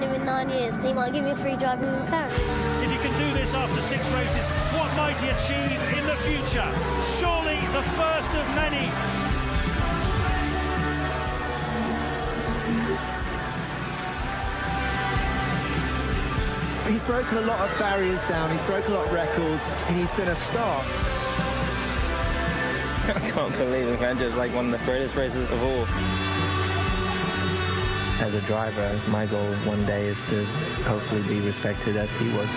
find him in nine years and he might give me a free drive in McLaren. If you can do this after six races, what might he achieve in the future? Surely the first of many. He's broken a lot of barriers down, he's broken a lot of records, and he's been a star. I can't believe it, man. Just like one of the greatest races of all. As a driver, my goal one day is to hopefully be respected as he was.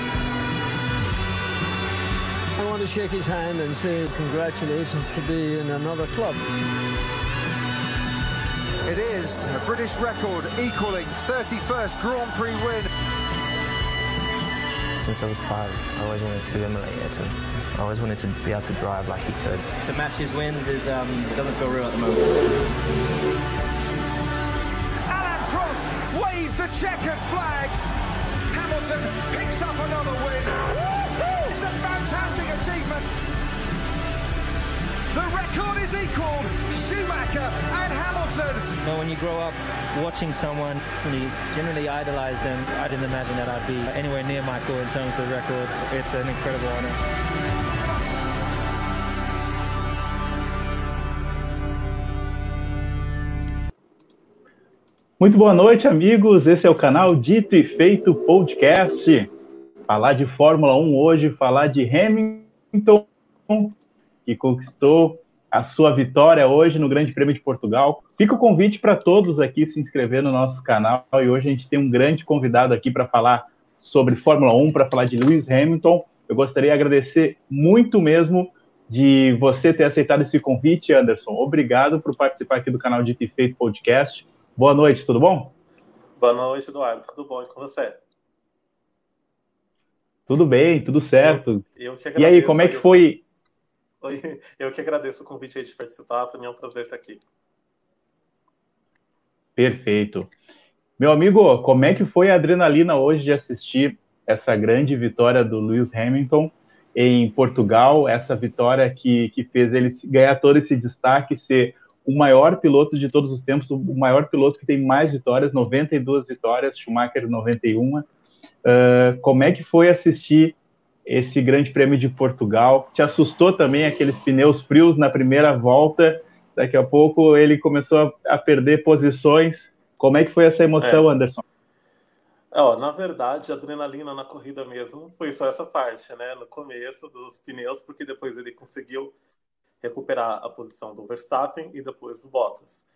I want to shake his hand and say congratulations to be in another club. It is a British record equaling 31st Grand Prix win. Since I was five, I always wanted to emulate Ayrton. I always wanted to be able to drive like he could. To match his wins is um, doesn't feel real at the moment. Alan waves the checkered flag. Hamilton picks up another win. It's a fantastic achievement. The record is equalled. Schumacher and Hamilton. You know, when you grow up watching someone, when you generally idolize them, I didn't imagine that I'd be anywhere near Michael in terms of records. It's an incredible honor. Muito boa noite, amigos. Esse é o canal Dito e Feito Podcast. Falar de Fórmula 1 hoje, falar de Hamilton, que conquistou a sua vitória hoje no Grande Prêmio de Portugal. Fica o convite para todos aqui se inscrever no nosso canal e hoje a gente tem um grande convidado aqui para falar sobre Fórmula 1, para falar de Lewis Hamilton. Eu gostaria de agradecer muito mesmo de você ter aceitado esse convite, Anderson. Obrigado por participar aqui do canal Dito e Feito Podcast. Boa noite, tudo bom? Boa noite, Eduardo. Tudo bom e com você? Tudo bem, tudo certo. Eu, eu que e aí, como é que foi? Oi, eu que agradeço o convite de participar. Para mim é um prazer estar aqui. Perfeito. Meu amigo, como é que foi a adrenalina hoje de assistir essa grande vitória do Lewis Hamilton em Portugal? Essa vitória que, que fez ele ganhar todo esse destaque, ser o maior piloto de todos os tempos, o maior piloto que tem mais vitórias, 92 vitórias, Schumacher 91. Uh, como é que foi assistir esse Grande Prêmio de Portugal? Te assustou também aqueles pneus frios na primeira volta? Daqui a pouco ele começou a, a perder posições. Como é que foi essa emoção, é. Anderson? Oh, na verdade, a adrenalina na corrida mesmo foi só essa parte, né? No começo dos pneus, porque depois ele conseguiu recuperar a posição do Verstappen e depois do Bottas.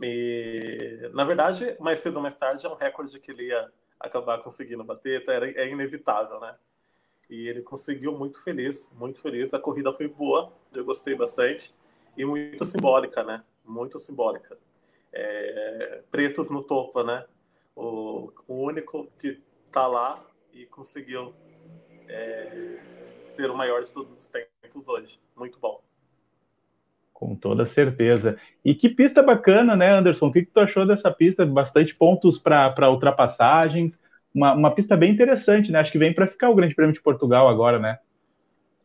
E, na verdade, mais cedo ou mais tarde é um recorde que ele ia acabar conseguindo bater, era, é inevitável, né? E ele conseguiu muito feliz, muito feliz. A corrida foi boa, eu gostei bastante e muito simbólica, né? Muito simbólica. É, pretos no topo, né? O, o único que tá lá e conseguiu é, ser o maior de todos os tempos hoje. Muito bom. Com toda certeza. E que pista bacana, né, Anderson? O que, que tu achou dessa pista? Bastante pontos para ultrapassagens. Uma, uma pista bem interessante, né? Acho que vem para ficar o Grande Prêmio de Portugal agora, né?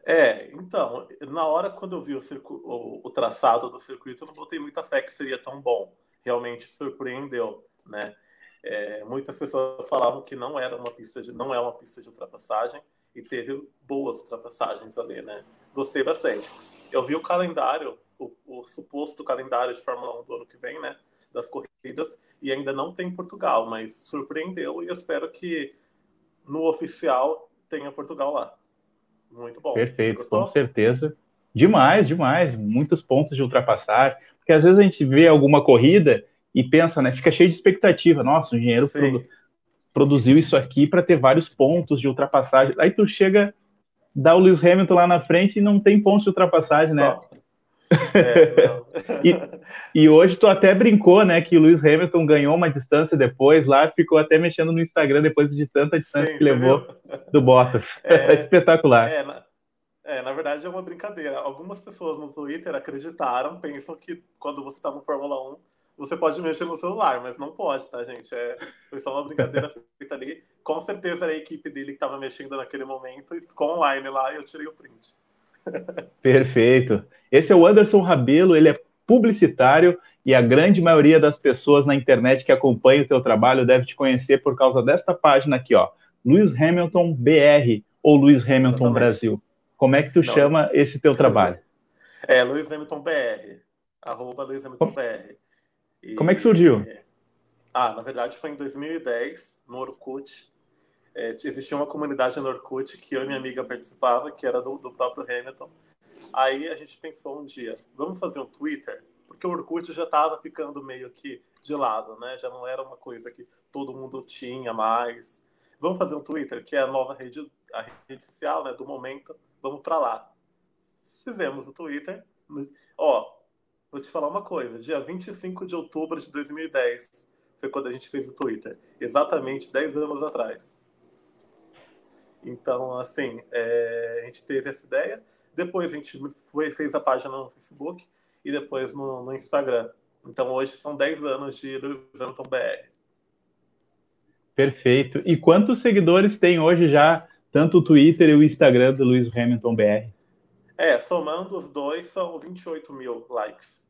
É, então, na hora quando eu vi o, circu... o, o traçado do circuito, eu não botei muita fé que seria tão bom. Realmente surpreendeu, né? É, muitas pessoas falavam que não era uma pista de, não é uma pista de ultrapassagem e teve boas ultrapassagens ali, né? Gostei bastante. Eu vi o calendário o, o, suposto calendário de Fórmula 1 do ano que vem, né? Das corridas, e ainda não tem Portugal, mas surpreendeu e eu espero que no oficial tenha Portugal lá. Muito bom. Perfeito, com certeza. Demais, demais. Muitos pontos de ultrapassar. Porque às vezes a gente vê alguma corrida e pensa, né? Fica cheio de expectativa. Nossa, o engenheiro produ produziu isso aqui para ter vários pontos de ultrapassagem. Aí tu chega, dá o Lewis Hamilton lá na frente e não tem pontos de ultrapassagem, né? É, e, e, hoje tu até brincou, né, que o Lewis Hamilton ganhou uma distância depois lá, ficou até mexendo no Instagram depois de tanta distância Sim, que levou viu? do Bottas. É, espetacular. É na, é, na verdade é uma brincadeira. Algumas pessoas no Twitter acreditaram, pensam que quando você tá no Fórmula 1, você pode mexer no celular, mas não pode, tá, gente? É, foi só uma brincadeira feita ali. Com certeza era a equipe dele que estava mexendo naquele momento e ficou online lá e eu tirei o print. Perfeito. Esse é o Anderson Rabelo, ele é publicitário e a grande maioria das pessoas na internet que acompanha o teu trabalho deve te conhecer por causa desta página aqui, ó, Lewis Hamilton BR ou Lewis Hamilton Exatamente. Brasil. Como é que tu Não, chama esse teu trabalho? É, Lewis Hamilton BR, arroba Lewis Hamilton BR. E... Como é que surgiu? Ah, na verdade foi em 2010, no Orkut. É, existia uma comunidade no Orkut que eu e minha amiga participava, que era do, do próprio Hamilton. Aí a gente pensou um dia, vamos fazer um Twitter? Porque o Orkut já estava ficando meio que de lado, né? Já não era uma coisa que todo mundo tinha mais. Vamos fazer um Twitter, que é a nova rede, a rede social né, do momento. Vamos para lá. Fizemos o Twitter. Ó, vou te falar uma coisa. Dia 25 de outubro de 2010 foi quando a gente fez o Twitter. Exatamente 10 anos atrás. Então, assim, é, a gente teve essa ideia. Depois a gente foi, fez a página no Facebook e depois no, no Instagram. Então, hoje são 10 anos de Lewis Hamilton BR. Perfeito. E quantos seguidores tem hoje já, tanto o Twitter e o Instagram do Lewis Hamilton BR? É, somando os dois, são 28 mil likes.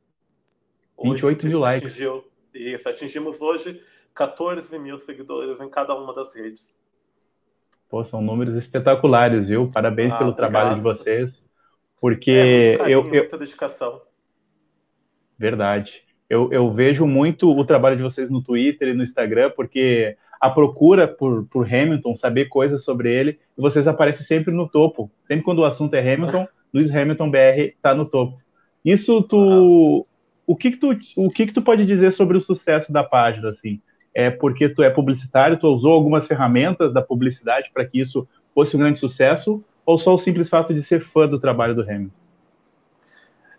Hoje, 28 mil likes. Atingiu, isso, atingimos hoje 14 mil seguidores em cada uma das redes. Pô, são números espetaculares, viu? Parabéns ah, pelo obrigado. trabalho de vocês. Porque é, carinho, eu, eu. Muita dedicação. Verdade. Eu, eu vejo muito o trabalho de vocês no Twitter e no Instagram, porque a procura por, por Hamilton, saber coisas sobre ele, vocês aparecem sempre no topo. Sempre quando o assunto é Hamilton, Luiz Hamilton BR está no topo. Isso tu. O que, que tu, o que, que tu pode dizer sobre o sucesso da página, assim? é porque tu é publicitário, tu usou algumas ferramentas da publicidade para que isso fosse um grande sucesso, ou só o simples fato de ser fã do trabalho do Hamilton?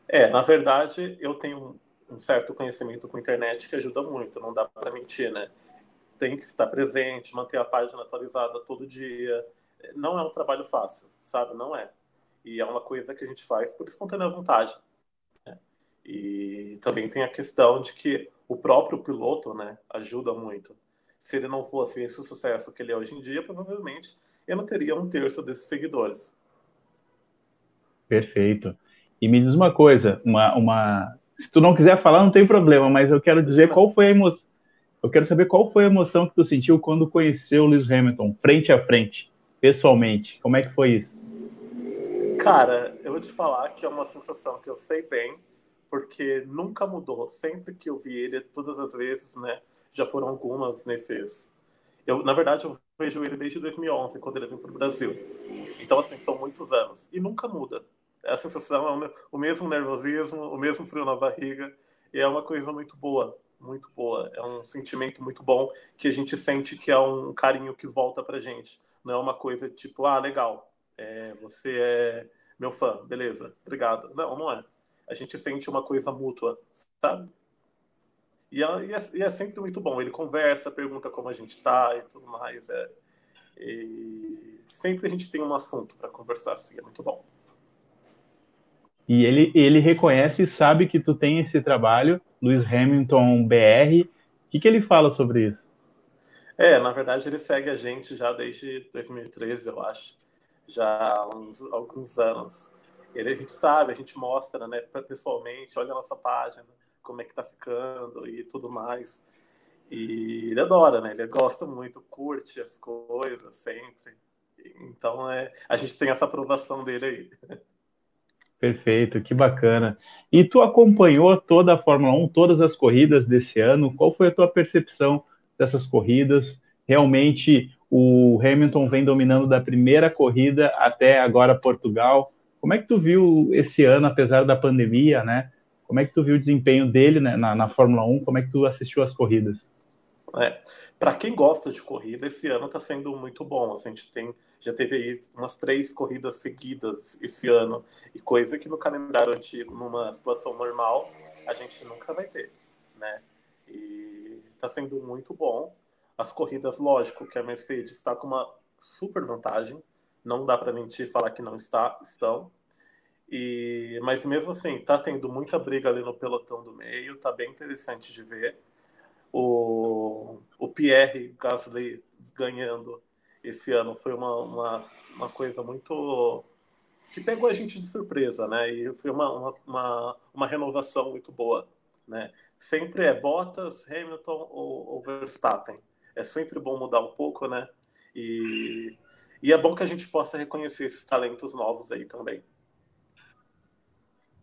É, na verdade, eu tenho um certo conhecimento com a internet que ajuda muito, não dá para mentir, né? Tem que estar presente, manter a página atualizada todo dia. Não é um trabalho fácil, sabe? Não é. E é uma coisa que a gente faz por espontânea vontade. Né? E também tem a questão de que o próprio piloto né, ajuda muito. Se ele não fosse esse sucesso que ele é hoje em dia, provavelmente ele não teria um terço desses seguidores. Perfeito. E me diz uma coisa, uma, uma... se tu não quiser falar, não tem problema, mas eu quero dizer qual foi a emoção. Eu quero saber qual foi a emoção que tu sentiu quando conheceu o Lewis Hamilton, frente a frente, pessoalmente. Como é que foi isso? Cara, eu vou te falar que é uma sensação que eu sei bem, porque nunca mudou. Sempre que eu vi ele, todas as vezes, né? Já foram algumas nesses. Eu, na verdade, eu vejo ele desde 2011, quando ele veio para o Brasil. Então, assim, são muitos anos. E nunca muda. A sensação é o mesmo nervosismo, o mesmo frio na barriga. E é uma coisa muito boa, muito boa. É um sentimento muito bom que a gente sente que é um carinho que volta pra gente. Não é uma coisa tipo, ah, legal, é, você é meu fã, beleza, obrigado. Não, não é a gente sente uma coisa mútua, sabe? E é, e é, e é sempre muito bom. Ele conversa, pergunta como a gente tá e tudo mais. É, e sempre a gente tem um assunto para conversar assim, é muito bom. E ele, ele reconhece e sabe que tu tem esse trabalho, Luiz Hamilton BR. O que, que ele fala sobre isso? É, na verdade ele segue a gente já desde 2013, eu acho. Já há uns, alguns anos. Ele, a gente sabe, a gente mostra, né, pessoalmente, olha a nossa página, como é que tá ficando e tudo mais. E ele adora, né? Ele gosta muito, curte as coisas sempre. Então, é, a gente tem essa aprovação dele aí. Perfeito, que bacana. E tu acompanhou toda a Fórmula 1, todas as corridas desse ano? Qual foi a tua percepção dessas corridas? Realmente o Hamilton vem dominando da primeira corrida até agora Portugal. Como é que tu viu esse ano, apesar da pandemia, né? Como é que tu viu o desempenho dele né, na, na Fórmula 1? Como é que tu assistiu as corridas? É, para quem gosta de corrida, esse ano está sendo muito bom. A gente tem, já teve aí umas três corridas seguidas esse ano, e coisa que no calendário antigo, numa situação normal, a gente nunca vai ter, né? E está sendo muito bom. As corridas, lógico que a Mercedes está com uma super vantagem, não dá para mentir falar que não está, estão. E, mas mesmo assim, tá tendo muita briga ali no pelotão do meio, tá bem interessante de ver. O, o Pierre Gasly ganhando esse ano foi uma, uma, uma coisa muito que pegou a gente de surpresa, né? E foi uma, uma, uma, uma renovação muito boa né? Sempre é Bottas, Hamilton ou, ou Verstappen. É sempre bom mudar um pouco, né? E, e é bom que a gente possa reconhecer esses talentos novos aí também.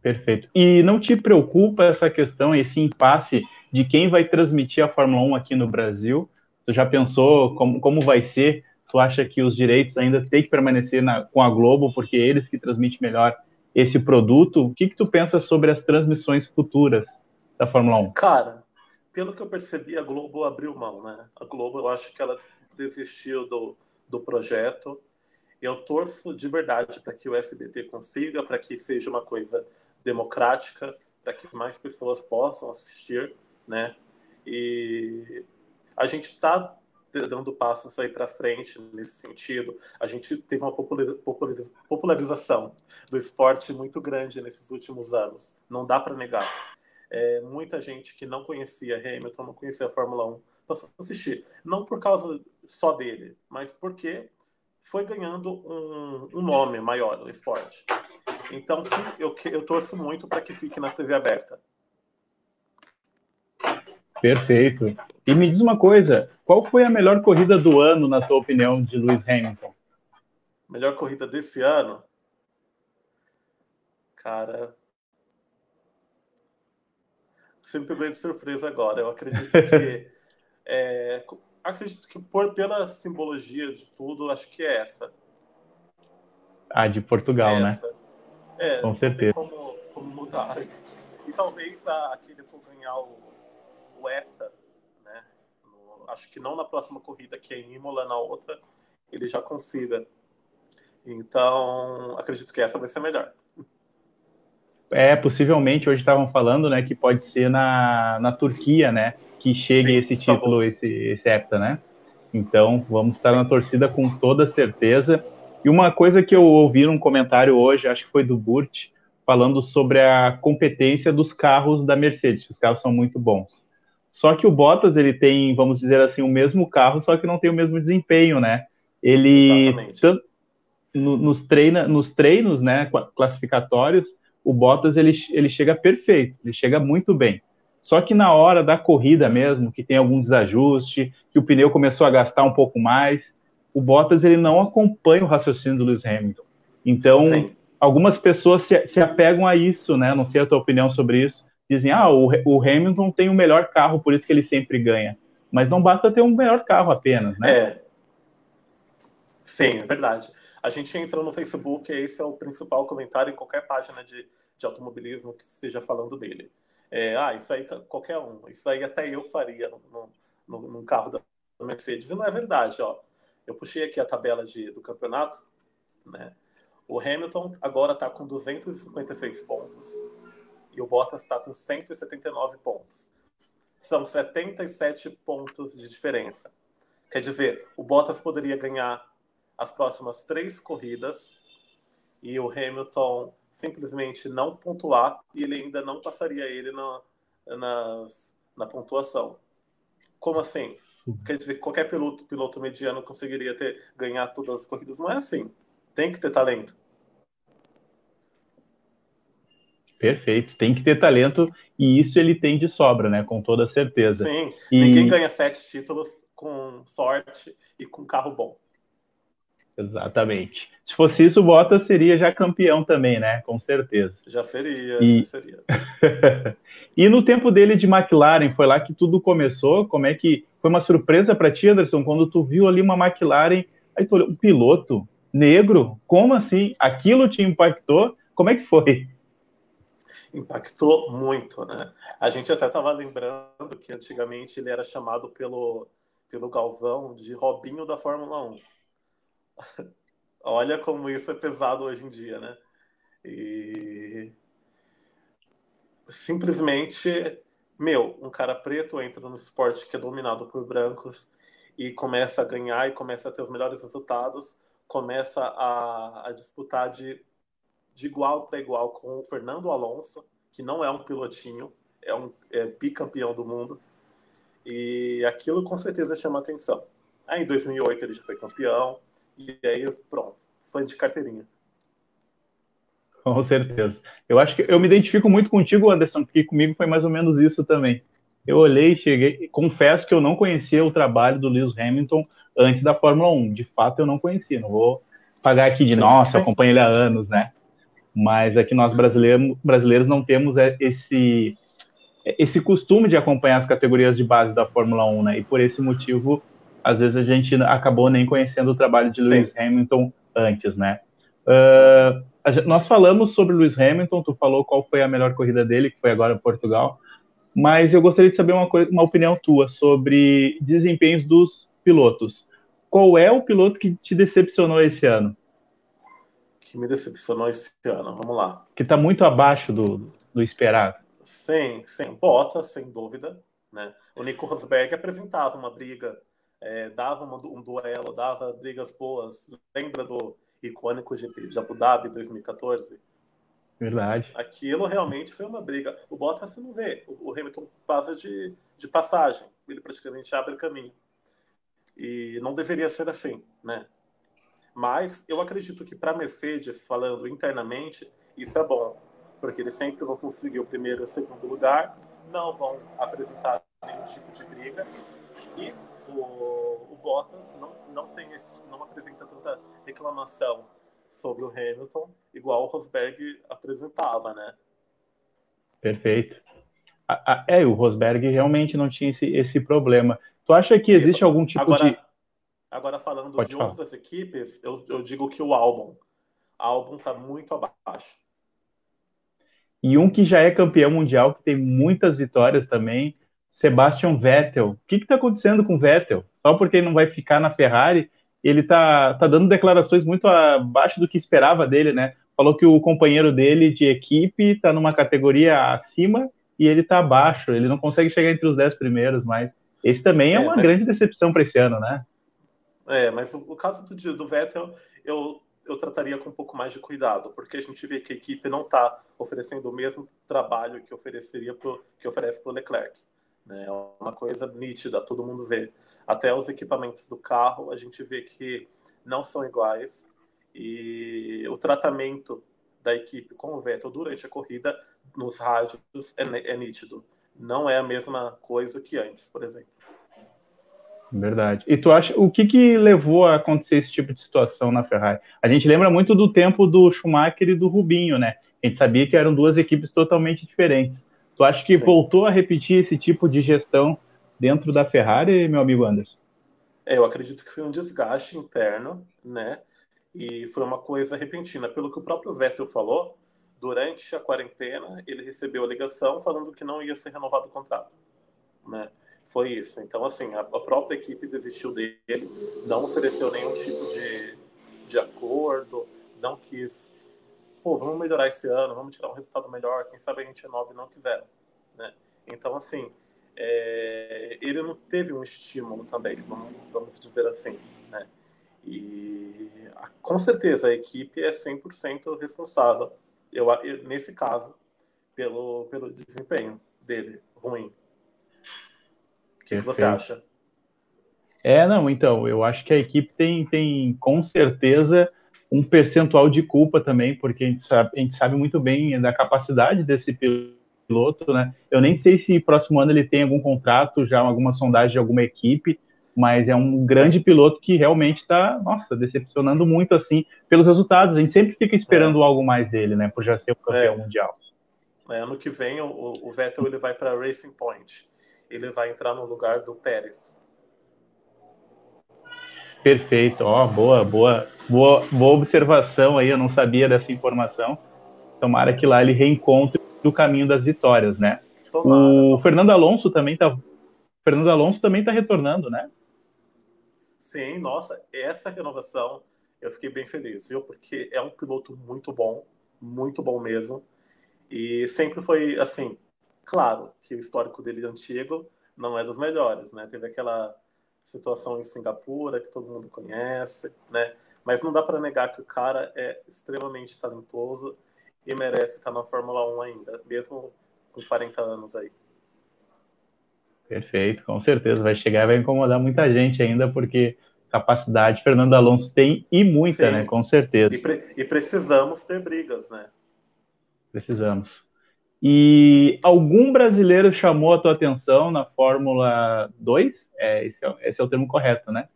Perfeito. E não te preocupa essa questão, esse impasse de quem vai transmitir a Fórmula 1 aqui no Brasil? Tu já pensou como, como vai ser? Tu acha que os direitos ainda têm que permanecer na, com a Globo, porque é eles que transmitem melhor esse produto? O que, que tu pensa sobre as transmissões futuras da Fórmula 1? Cara, pelo que eu percebi, a Globo abriu mão, né? A Globo, eu acho que ela desistiu do, do projeto. Eu torço de verdade para que o SBT consiga, para que seja uma coisa democrática, para que mais pessoas possam assistir, né? E a gente está dando passos aí para frente nesse sentido. A gente teve uma popularização do esporte muito grande nesses últimos anos. Não dá para negar. É, muita gente que não conhecia Hamilton, não conhecia a Fórmula 1, passou a assistir. Não por causa só dele, mas porque foi ganhando um, um nome maior no esporte. Então, eu, eu torço muito para que fique na TV aberta. Perfeito. E me diz uma coisa, qual foi a melhor corrida do ano, na tua opinião, de Lewis Hamilton? Melhor corrida desse ano? Cara, você me pegou de surpresa agora. Eu acredito que. é, acredito que por, pela simbologia de tudo, acho que é essa. Ah, de Portugal, né? essa. né? É, com certeza. Como, como mudar isso. E talvez a, aquele for ganhar o, o EPTA, né? No, acho que não na próxima corrida, que é em Imola, na outra, ele já consiga. Então, acredito que essa vai ser melhor. É, possivelmente, hoje estavam falando, né, que pode ser na, na Turquia, né, que chegue Sim, esse tá título, esse, esse hepta, né? Então, vamos estar na torcida com toda certeza. E uma coisa que eu ouvi num comentário hoje, acho que foi do Burt, falando sobre a competência dos carros da Mercedes, os carros são muito bons. Só que o Bottas, ele tem, vamos dizer assim, o mesmo carro, só que não tem o mesmo desempenho, né? Ele, tanto, no, nos, treina, nos treinos, né, classificatórios, o Bottas ele, ele chega perfeito, ele chega muito bem. Só que na hora da corrida mesmo, que tem algum desajuste, que o pneu começou a gastar um pouco mais, o Bottas ele não acompanha o raciocínio do Lewis Hamilton. Então, Sim. algumas pessoas se, se, apegam a isso, né? Não sei a tua opinião sobre isso. Dizem, ah, o, o Hamilton tem o melhor carro, por isso que ele sempre ganha. Mas não basta ter um melhor carro apenas, né? É. Sim, é verdade. A gente entra no Facebook, esse é o principal comentário em qualquer página de, de automobilismo que seja falando dele. É, ah, isso aí qualquer um, isso aí até eu faria no, num carro da Mercedes. E não é verdade, ó. Eu puxei aqui a tabela de, do campeonato, né? O Hamilton agora está com 256 pontos e o Bottas está com 179 pontos. São 77 pontos de diferença. Quer dizer, o Bottas poderia ganhar as próximas três corridas e o Hamilton simplesmente não pontuar e ele ainda não passaria ele na, na, na pontuação. Como assim? Quer dizer, qualquer piloto, piloto mediano conseguiria ter ganhar todas as corridas? Não é assim. Tem que ter talento. Perfeito, tem que ter talento e isso ele tem de sobra, né? Com toda certeza. Sim, e... ninguém ganha sete títulos com sorte e com carro bom. Exatamente. Se fosse isso, o Bottas seria já campeão também, né? Com certeza. Já seria, e... seria. e no tempo dele de McLaren, foi lá que tudo começou. Como é que foi uma surpresa para ti, Anderson, quando tu viu ali uma McLaren, aí tu olhou, um piloto negro? Como assim? Aquilo te impactou? Como é que foi? Impactou muito, né? A gente até estava lembrando que antigamente ele era chamado pelo, pelo Galvão de Robinho da Fórmula 1 Olha como isso é pesado hoje em dia, né? E simplesmente, meu, um cara preto entra no esporte que é dominado por brancos e começa a ganhar e começa a ter os melhores resultados, começa a, a disputar de, de igual para igual com o Fernando Alonso, que não é um pilotinho, é um é bicampeão do mundo. E aquilo com certeza chama atenção. Aí em 2008 ele já foi campeão, e aí, pronto, fã de carteirinha. Com certeza. Eu acho que eu me identifico muito contigo, Anderson, porque comigo foi mais ou menos isso também. Eu olhei, cheguei, confesso que eu não conhecia o trabalho do Lewis Hamilton antes da Fórmula 1. De fato, eu não conhecia. Não vou pagar aqui de nossa, acompanho ele há anos, né? Mas aqui nós brasileiros, brasileiros não temos é, esse esse costume de acompanhar as categorias de base da Fórmula 1, né? E por esse motivo, às vezes a gente acabou nem conhecendo o trabalho de Sim. Lewis Hamilton antes, né? Uh, nós falamos sobre Lewis Hamilton, tu falou qual foi a melhor corrida dele, que foi agora em Portugal, mas eu gostaria de saber uma, coisa, uma opinião tua sobre desempenhos dos pilotos. Qual é o piloto que te decepcionou esse ano? Que me decepcionou esse ano, vamos lá. Que está muito abaixo do, do esperado. Sim, sim. Bottas, sem dúvida. Né? O Nico Rosberg apresentava uma briga, é, dava um duelo, dava brigas boas. Lembra do icônico GP de Abu Dhabi 2014? Verdade. Aquilo realmente foi uma briga. O Bottas não vê. O Hamilton passa de, de passagem. Ele praticamente abre caminho. E não deveria ser assim, né? Mas eu acredito que para a Mercedes, falando internamente, isso é bom porque eles sempre vão conseguir o primeiro e o segundo lugar, não vão apresentar nenhum tipo de briga, e o, o Bottas não, não, tem esse, não apresenta tanta reclamação sobre o Hamilton, igual o Rosberg apresentava, né? Perfeito. É, o Rosberg realmente não tinha esse, esse problema. Tu acha que existe Isso. algum tipo agora, de. Agora, falando Pode de falar. outras equipes, eu, eu digo que o álbum. O álbum está muito abaixo e um que já é campeão mundial, que tem muitas vitórias também, Sebastian Vettel. O que está acontecendo com o Vettel? Só porque ele não vai ficar na Ferrari, ele está tá dando declarações muito abaixo do que esperava dele, né? Falou que o companheiro dele de equipe está numa categoria acima e ele está abaixo, ele não consegue chegar entre os dez primeiros, mas esse também é, é uma mas... grande decepção para esse ano, né? É, mas o, o caso do, do Vettel, eu eu trataria com um pouco mais de cuidado, porque a gente vê que a equipe não está oferecendo o mesmo trabalho que ofereceria pro, que oferece para o Leclerc. Né? É uma coisa nítida, todo mundo vê. Até os equipamentos do carro, a gente vê que não são iguais e o tratamento da equipe com o Vettel durante a corrida nos rádios é, é nítido. Não é a mesma coisa que antes, por exemplo. Verdade. E tu acha o que, que levou a acontecer esse tipo de situação na Ferrari? A gente lembra muito do tempo do Schumacher e do Rubinho, né? A gente sabia que eram duas equipes totalmente diferentes. Tu acha que Sim. voltou a repetir esse tipo de gestão dentro da Ferrari, meu amigo Anderson? É, eu acredito que foi um desgaste interno, né? E foi uma coisa repentina. Pelo que o próprio Vettel falou, durante a quarentena, ele recebeu a ligação falando que não ia ser renovado o contrato, né? foi isso. Então, assim, a, a, própria equipe desistiu dele, não ofereceu nenhum tipo de, de acordo, não quis, pô, vamos melhorar esse ano, vamos tirar um resultado melhor, quem sabe a gente renove não quiseram, né? Então, assim, é, ele não teve um estímulo também, vamos, vamos dizer assim, né? E com certeza a equipe é 100% responsável, eu, nesse caso, pelo, pelo desempenho dele ruim que, que você acha? É, não, então, eu acho que a equipe tem, tem com certeza um percentual de culpa também, porque a gente, sabe, a gente sabe muito bem da capacidade desse piloto, né? Eu nem sei se próximo ano ele tem algum contrato, já alguma sondagem de alguma equipe, mas é um grande piloto que realmente está, nossa, decepcionando muito assim pelos resultados. A gente sempre fica esperando é. algo mais dele, né? Por já ser o campeão é. mundial. É, ano que vem o, o Vettel ele vai para Racing Point ele vai entrar no lugar do Pérez. Perfeito, ó, boa, boa, boa, boa observação aí, eu não sabia dessa informação. Tomara que lá ele reencontre o caminho das vitórias, né? O Fernando Alonso também tá Fernando Alonso também tá retornando, né? Sim, nossa, essa renovação eu fiquei bem feliz, viu? Porque é um piloto muito bom, muito bom mesmo. E sempre foi assim, Claro que o histórico dele antigo não é dos melhores, né? Teve aquela situação em Singapura que todo mundo conhece, né? Mas não dá para negar que o cara é extremamente talentoso e merece estar na Fórmula 1 ainda, mesmo com 40 anos aí. Perfeito, com certeza vai chegar e vai incomodar muita gente ainda, porque capacidade Fernando Alonso tem e muita, Sim. né? Com certeza. E, pre e, precisamos ter brigas, né? Precisamos. E algum brasileiro chamou a tua atenção na Fórmula 2? É, esse, é, esse é o termo correto, né?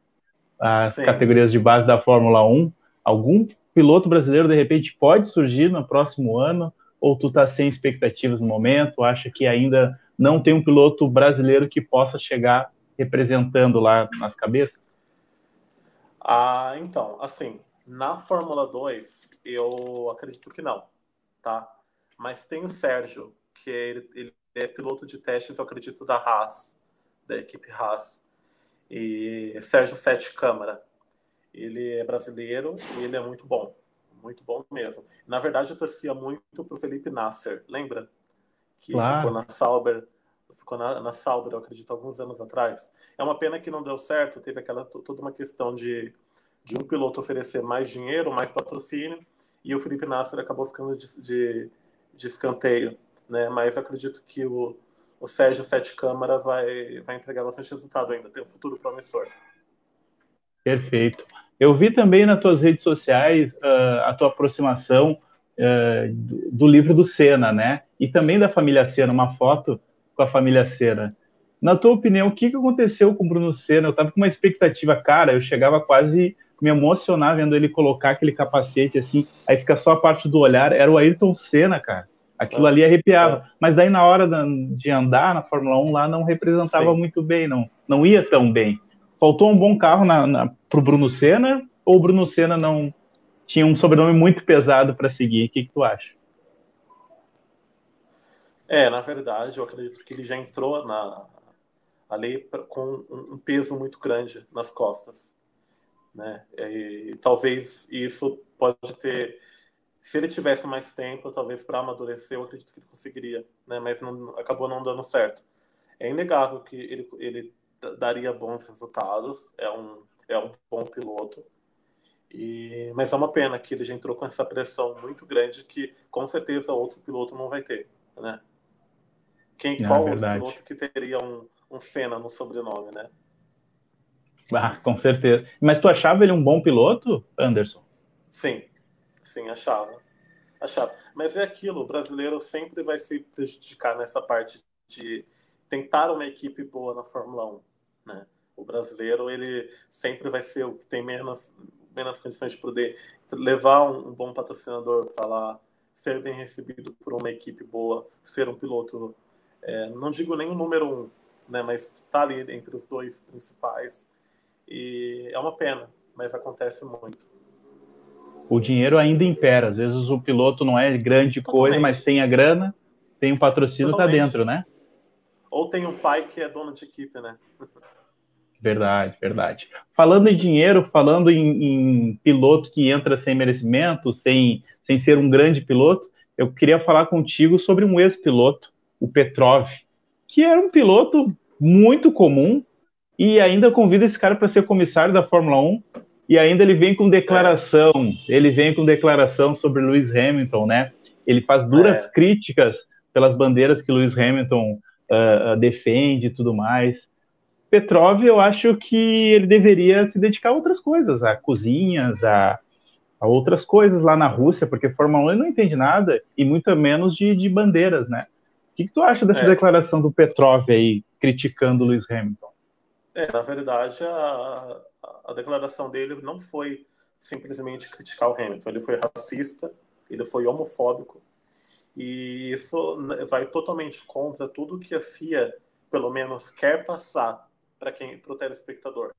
As Sim. categorias de base da Fórmula 1. Algum piloto brasileiro, de repente, pode surgir no próximo ano? Ou tu tá sem expectativas no momento? Acha que ainda não tem um piloto brasileiro que possa chegar representando lá nas cabeças? Ah, então, assim, na Fórmula 2, eu acredito que não, tá? Mas tem o Sérgio, que ele, ele é piloto de testes, eu acredito, da Haas, da equipe Haas. E Sérgio Sete Câmara. Ele é brasileiro e ele é muito bom. Muito bom mesmo. Na verdade, eu torcia muito pro Felipe Nasser, lembra? Que claro. ficou na Sauber, ficou na, na Sauber, eu acredito, alguns anos atrás. É uma pena que não deu certo, teve aquela toda uma questão de, de um piloto oferecer mais dinheiro, mais patrocínio, e o Felipe Nasser acabou ficando de, de, de escanteio, né? Mas acredito que o, o Sérgio Sete Câmara vai, vai entregar bastante resultado ainda, tem um futuro promissor. Perfeito. Eu vi também nas tuas redes sociais uh, a tua aproximação uh, do, do, livro do Senna, né? E também da família Senna, uma foto com a família Senna. Na tua opinião, o que, que aconteceu com o Bruno Senna? Eu estava com uma expectativa, cara, eu chegava quase me emocionar vendo ele colocar aquele capacete assim, aí fica só a parte do olhar, era o Ayrton Senna, cara. Aquilo ali arrepiava. Mas daí na hora de andar na Fórmula 1 lá não representava Sim. muito bem, não, não ia tão bem. Faltou um bom carro na, pro Bruno Senna ou o Bruno Senna não tinha um sobrenome muito pesado para seguir? O que, que tu acha? É, na verdade, eu acredito que ele já entrou na ali com um peso muito grande nas costas, né? E, talvez isso pode ter, se ele tivesse mais tempo, talvez para amadurecer, eu acredito que ele conseguiria, né? Mas não, acabou não dando certo. É inegável que ele, ele daria bons resultados, é um é um bom piloto. E, mas é uma pena que ele já entrou com essa pressão muito grande que com certeza outro piloto não vai ter, né? Quem, é, qual verdade. outro piloto que teria um, um Fena no sobrenome, né? Ah, com certeza. Mas tu achava ele um bom piloto, Anderson? Sim, sim, achava. Achava. Mas é aquilo, o brasileiro sempre vai se prejudicar nessa parte de tentar uma equipe boa na Fórmula 1, né? O brasileiro, ele sempre vai ser o que tem menos, menos condições de poder levar um, um bom patrocinador para lá, ser bem recebido por uma equipe boa, ser um piloto é, não digo nem o número um, né, mas está ali entre os dois principais. E é uma pena, mas acontece muito. O dinheiro ainda impera. Às vezes o piloto não é grande Totalmente. coisa, mas tem a grana, tem um patrocínio, está dentro, né? Ou tem um pai que é dono de equipe, né? Verdade, verdade. Falando em dinheiro, falando em, em, piloto que entra sem merecimento, sem, sem ser um grande piloto, eu queria falar contigo sobre um ex-piloto o Petrov, que era um piloto muito comum e ainda convida esse cara para ser comissário da Fórmula 1 e ainda ele vem com declaração, ele vem com declaração sobre Lewis Hamilton, né? Ele faz duras é. críticas pelas bandeiras que Lewis Hamilton uh, defende e tudo mais. Petrov, eu acho que ele deveria se dedicar a outras coisas, a cozinhas, a, a outras coisas lá na Rússia, porque Fórmula 1 ele não entende nada, e muito menos de, de bandeiras, né? O que, que, tu acha dessa é. declaração do Petrov aí, criticando o Lewis Hamilton? É, na verdade, a, a declaração dele não foi simplesmente criticar o Hamilton. Ele foi racista, ele foi homofóbico, e isso vai totalmente contra tudo que a FIA, pelo menos, quer passar para quem, para o telespectador.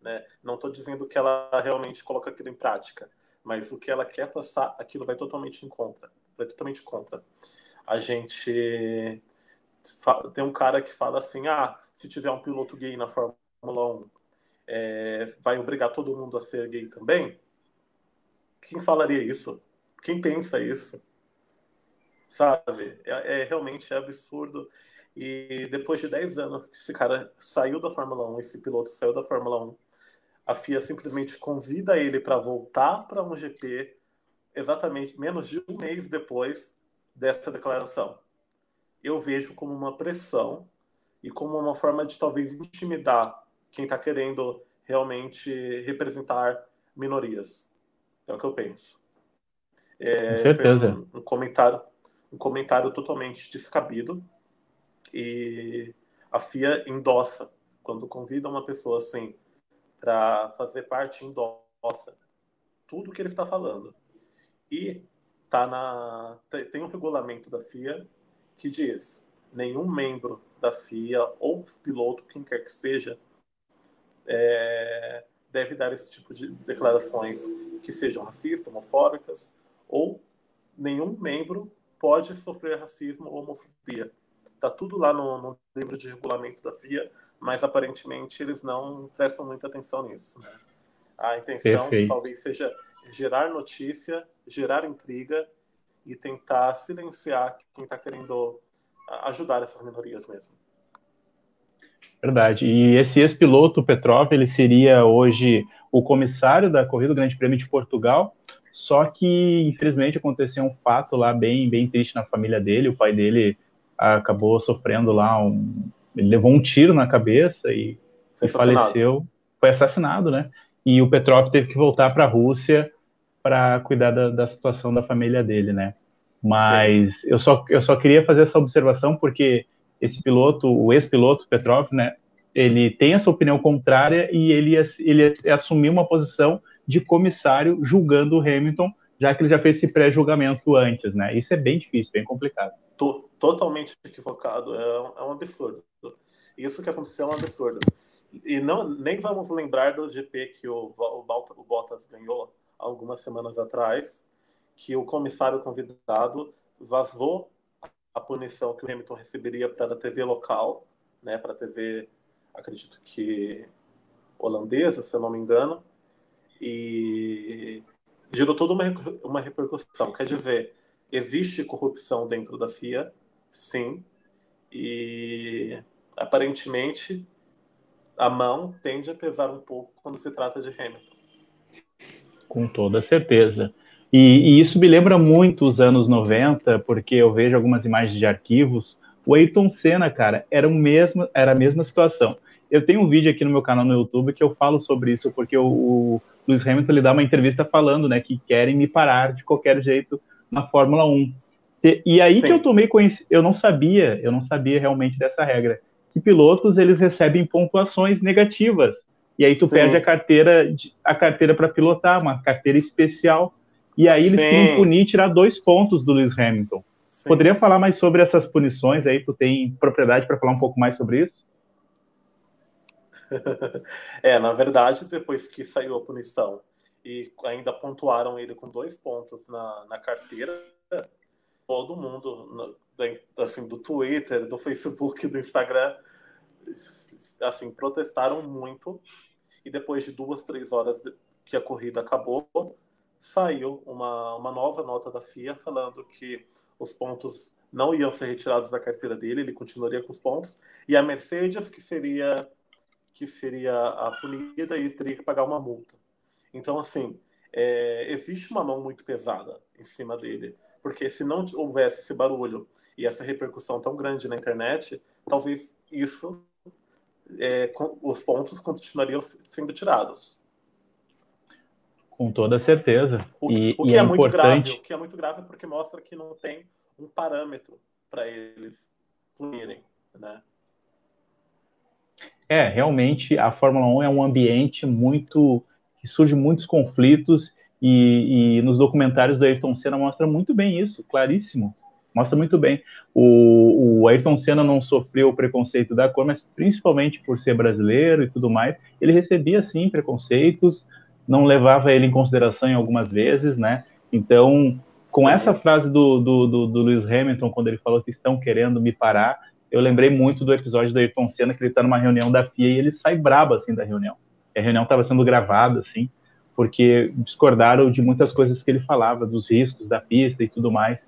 Né? Não estou dizendo que ela realmente coloca aquilo em prática, mas o que ela quer passar, aquilo vai totalmente em contra, vai totalmente contra a gente tem um cara que fala assim: ah, se tiver um piloto gay na Fórmula 1, é, vai obrigar todo mundo a ser gay também? Quem falaria isso? Quem pensa isso? Sabe? É, é realmente é absurdo. E depois de 10 anos que esse cara saiu da Fórmula 1, esse piloto saiu da Fórmula 1, a FIA simplesmente convida ele para voltar para um GP exatamente menos de um mês depois dessa declaração. Eu vejo como uma pressão e como uma forma de talvez intimidar quem está querendo realmente representar minorias. É o que eu penso. É, Com certeza. Um, um, comentário, um comentário totalmente descabido e a FIA endossa quando convida uma pessoa assim para fazer parte endossa tudo que ele está falando e tá na tem um regulamento da FIA que diz nenhum membro da FIA ou piloto quem quer que seja é, deve dar esse tipo de declarações que sejam racistas, homofóbicas ou nenhum membro pode sofrer racismo ou homofobia. Está tudo lá no, no, livro de regulamento da FIA, mas aparentemente eles não prestam muita atenção nisso. Né? A intenção Perfeito. talvez seja gerar notícia, gerar intriga e tentar silenciar quem está querendo ajudar essas minorias mesmo. Verdade. E esse ex-piloto Petrov, ele seria hoje o comissário da corrida do Grande Prêmio de Portugal, só que infelizmente aconteceu um fato lá bem bem triste na família dele. O pai dele acabou sofrendo lá um, ele levou um tiro na cabeça e, e faleceu, foi assassinado, né? E o Petrov teve que voltar para a Rússia para cuidar da, da, situação da família dele, né? Mas eu só, eu só queria fazer essa observação porque esse piloto, o ex-piloto Petrov, né? Ele tem essa opinião contrária e ele, ele assumiu uma posição de comissário julgando o Hamilton, já que ele já fez esse pré-julgamento antes, né? Isso é bem difícil, bem complicado. Tô totalmente equivocado, é é um absurdo. Isso que aconteceu é um absurdo. E não, nem vamos lembrar do GP que o, o, o Bottas ganhou algumas semanas atrás, que o comissário convidado vazou a punição que o Hamilton receberia para a TV local, né, para a TV, acredito que holandesa, se eu não me engano, e gerou toda uma, uma repercussão. Quer dizer, existe corrupção dentro da FIA, sim, e aparentemente a mão tende a pesar um pouco quando se trata de Hamilton. Com toda certeza. E, e, isso me lembra muito os anos 90, porque eu vejo algumas imagens de arquivos. O Ayrton Senna, cara, era, o mesmo, era a mesma situação. Eu tenho um vídeo aqui no meu canal no YouTube que eu falo sobre isso, porque o, o Lewis Hamilton ele dá uma entrevista falando né, que querem me parar de qualquer jeito na Fórmula 1. E, e aí Sim. que eu tomei conhecimento, eu não sabia, eu não sabia realmente dessa regra, que pilotos eles recebem pontuações negativas. E aí tu Sim. perde a carteira, a carteira para pilotar, uma carteira especial e aí eles Sim. queriam punir tirar dois pontos do Lewis Hamilton. Sim. Poderia falar mais sobre essas punições aí? Tu tem propriedade para falar um pouco mais sobre isso? é, na verdade, depois que saiu a punição e ainda pontuaram ele com dois pontos na, na carteira, todo mundo, assim, do Twitter, do Facebook, do Instagram, assim, protestaram muito. E depois de duas, três horas que a corrida acabou, saiu uma, uma nova nota da FIA falando que os pontos não iam ser retirados da carteira dele, ele continuaria com os pontos, e a Mercedes que seria que seria a punida e teria que pagar uma multa. Então, assim, é, existe uma mão muito pesada em cima dele, porque se não houvesse esse barulho e essa repercussão tão grande na internet, talvez isso, é, os pontos continuariam sendo tirados. Com toda certeza. O, e, o que e é, é, muito grave, o que é muito grave porque mostra que não tem um parâmetro para eles punirem, né? É, realmente a Fórmula 1 é um ambiente muito que surge muitos conflitos e, e nos documentários do Ayrton Senna mostra muito bem isso, claríssimo. Mostra muito bem. O, o Ayrton Senna não sofreu o preconceito da cor, mas principalmente por ser brasileiro e tudo mais, ele recebia sim preconceitos, não levava ele em consideração em algumas vezes, né? Então, com essa frase do, do, do, do, Lewis Hamilton, quando ele falou que estão querendo me parar, eu lembrei muito do episódio do Ayrton Senna, que ele está numa reunião da FIA e ele sai brabo, assim, da reunião. A reunião estava sendo gravada, assim, porque discordaram de muitas coisas que ele falava, dos riscos da pista e tudo mais.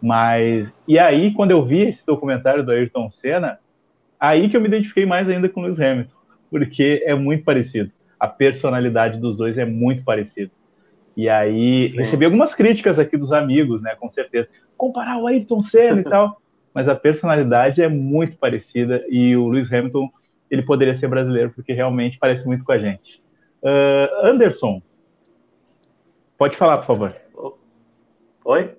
Mas, e aí, quando eu vi esse documentário do Ayrton Senna, aí que eu me identifiquei mais ainda com o Lewis Hamilton, porque é muito parecido a personalidade dos dois é muito parecida. E aí Sim. recebi algumas críticas aqui dos amigos, né, com certeza. Comparar o Ayrton Senna e tal, mas a personalidade é muito parecida e o Lewis Hamilton ele poderia ser brasileiro porque realmente parece muito com a gente. Uh, Anderson, pode falar, por favor. Oi?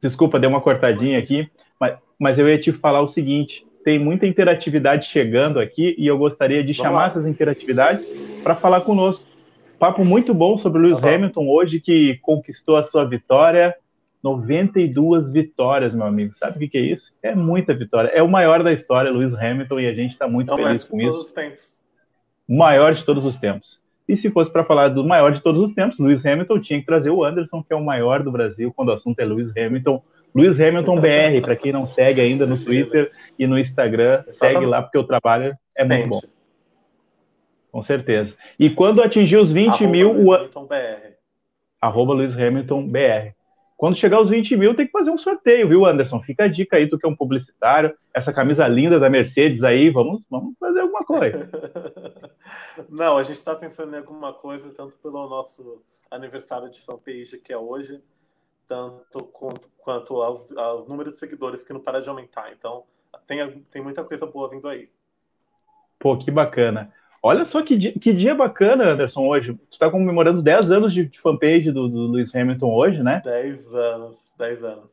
Desculpa, deu uma cortadinha aqui, mas, mas eu ia te falar o seguinte: tem muita interatividade chegando aqui e eu gostaria de Vamos chamar lá. essas interatividades para falar conosco. Papo muito bom sobre o Lewis tá Hamilton hoje, que conquistou a sua vitória. 92 vitórias, meu amigo. Sabe o que, que é isso? É muita vitória. É o maior da história, Lewis Hamilton, e a gente está muito feliz com isso. O maior de todos os tempos. E se fosse para falar do maior de todos os tempos, Lewis Hamilton tinha que trazer o Anderson, que é o maior do Brasil, quando o assunto é Lewis Hamilton. Lewis Hamilton BR, para quem não segue ainda no Twitter e no Instagram, segue lá, porque o trabalho é muito bom. Com certeza. E quando atingir os 20 Arroba mil. Luiz o... Hamilton BR. Arroba Luiz Hamilton BR. Quando chegar aos 20 mil, tem que fazer um sorteio, viu, Anderson? Fica a dica aí, tu que é um publicitário. Essa camisa linda da Mercedes aí, vamos, vamos fazer alguma coisa. Não, a gente está pensando em alguma coisa, tanto pelo nosso aniversário de fanpage, que é hoje, tanto quanto, quanto ao, ao número de seguidores que não para de aumentar. Então, tem, tem muita coisa boa vindo aí. Pô, que bacana. Olha só que dia, que dia bacana, Anderson, hoje. Você está comemorando 10 anos de, de fanpage do, do Lewis Hamilton hoje, né? 10 anos, 10 anos.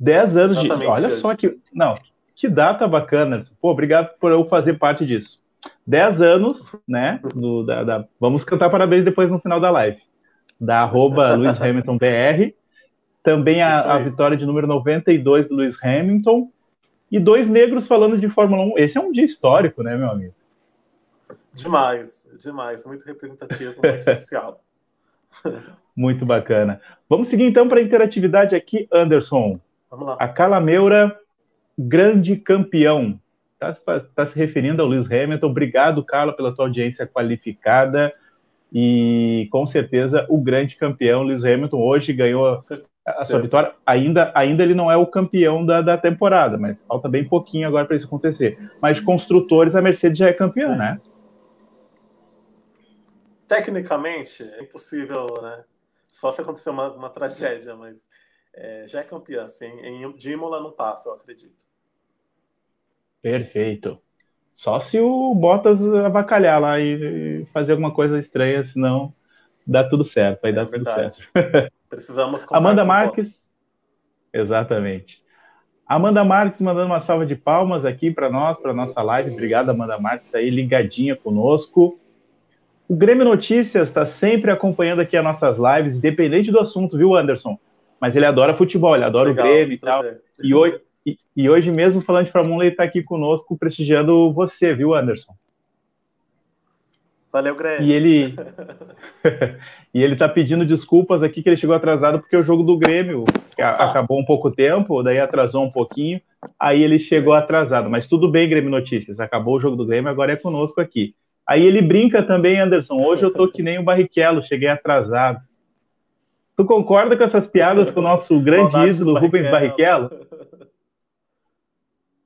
10 anos Exatamente de. Olha hoje. só que. Não, que data bacana. Anderson. Pô, obrigado por eu fazer parte disso. 10 anos, né? Do, da, da, vamos cantar parabéns depois no final da live. Da arroba Lewis Hamilton BR. Também a, a vitória de número 92 do Lewis Hamilton. E dois negros falando de Fórmula 1. Esse é um dia histórico, né, meu amigo? Demais, demais. Muito representativo, muito especial. Muito bacana. Vamos seguir então para a interatividade aqui, Anderson. Vamos lá. A Calameura, grande campeão. Está tá se referindo ao Lewis Hamilton. Obrigado, Carla, pela tua audiência qualificada. E com certeza o grande campeão, Lewis Hamilton, hoje ganhou a sua vitória. Ainda, ainda ele não é o campeão da, da temporada, mas falta bem pouquinho agora para isso acontecer. Mas construtores, a Mercedes já é campeã, né? Tecnicamente, é impossível, né? Só se acontecer uma, uma tragédia, mas é, já é campeã, assim. Em, de Imola não passa, eu acredito. Perfeito. Só se o Bottas avacalhar lá e fazer alguma coisa estranha, senão dá tudo certo. Aí dá é tudo certo. Precisamos Amanda Marques. Exatamente. Amanda Marques mandando uma salva de palmas aqui para nós, para nossa live. Obrigado, Amanda Marques, aí ligadinha conosco. O Grêmio Notícias está sempre acompanhando aqui as nossas lives, independente do assunto, viu, Anderson? Mas ele adora futebol, ele adora Legal, o Grêmio e tal. E hoje, e, e, hoje mesmo, falando de Fórmula 1, ele está aqui conosco, prestigiando você, viu, Anderson? Valeu, Grêmio. E ele e ele tá pedindo desculpas aqui que ele chegou atrasado porque o jogo do Grêmio acabou um pouco tempo, daí atrasou um pouquinho, aí ele chegou atrasado. Mas tudo bem, Grêmio Notícias, acabou o jogo do Grêmio, agora é conosco aqui. Aí ele brinca também, Anderson. Hoje eu tô que nem o Barrichello, cheguei atrasado. Tu concorda com essas piadas com o nosso grande ídolo Rubens Barrichello?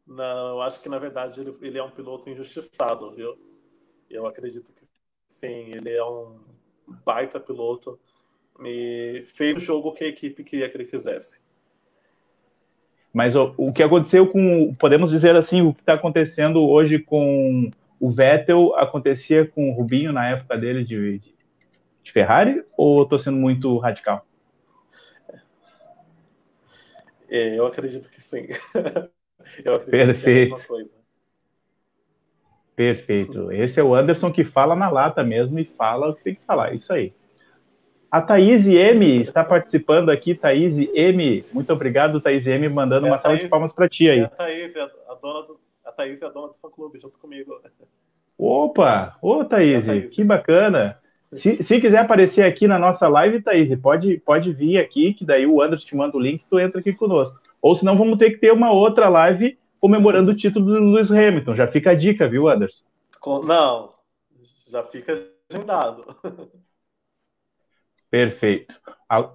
Não, eu acho que na verdade ele, ele é um piloto injustiçado, viu? Eu acredito que sim, ele é um baita piloto e fez o jogo que a equipe queria que ele fizesse. Mas o, o que aconteceu com, podemos dizer assim, o que está acontecendo hoje com o Vettel acontecia com o Rubinho na época dele de, de Ferrari ou estou sendo muito radical? É, eu acredito que sim. eu acredito Perfeito. que é Perfeito. Esse é o Anderson que fala na lata mesmo e fala o que tem que falar. Isso aí. A Thaís M está participando aqui. Thaís M, muito obrigado, Thaís M, mandando é uma salva de palmas para ti aí. É a Thaís, a dona do, Thaís é a dona do fã-clube, junto comigo. Opa! Ô, Thaís, é que bacana. Se, se quiser aparecer aqui na nossa live, Thaís, pode, pode vir aqui, que daí o Anderson te manda o link e tu entra aqui conosco. Ou senão vamos ter que ter uma outra live comemorando o título do Lewis Hamilton. Já fica a dica, viu, Anderson? Não, já fica agendado. Perfeito.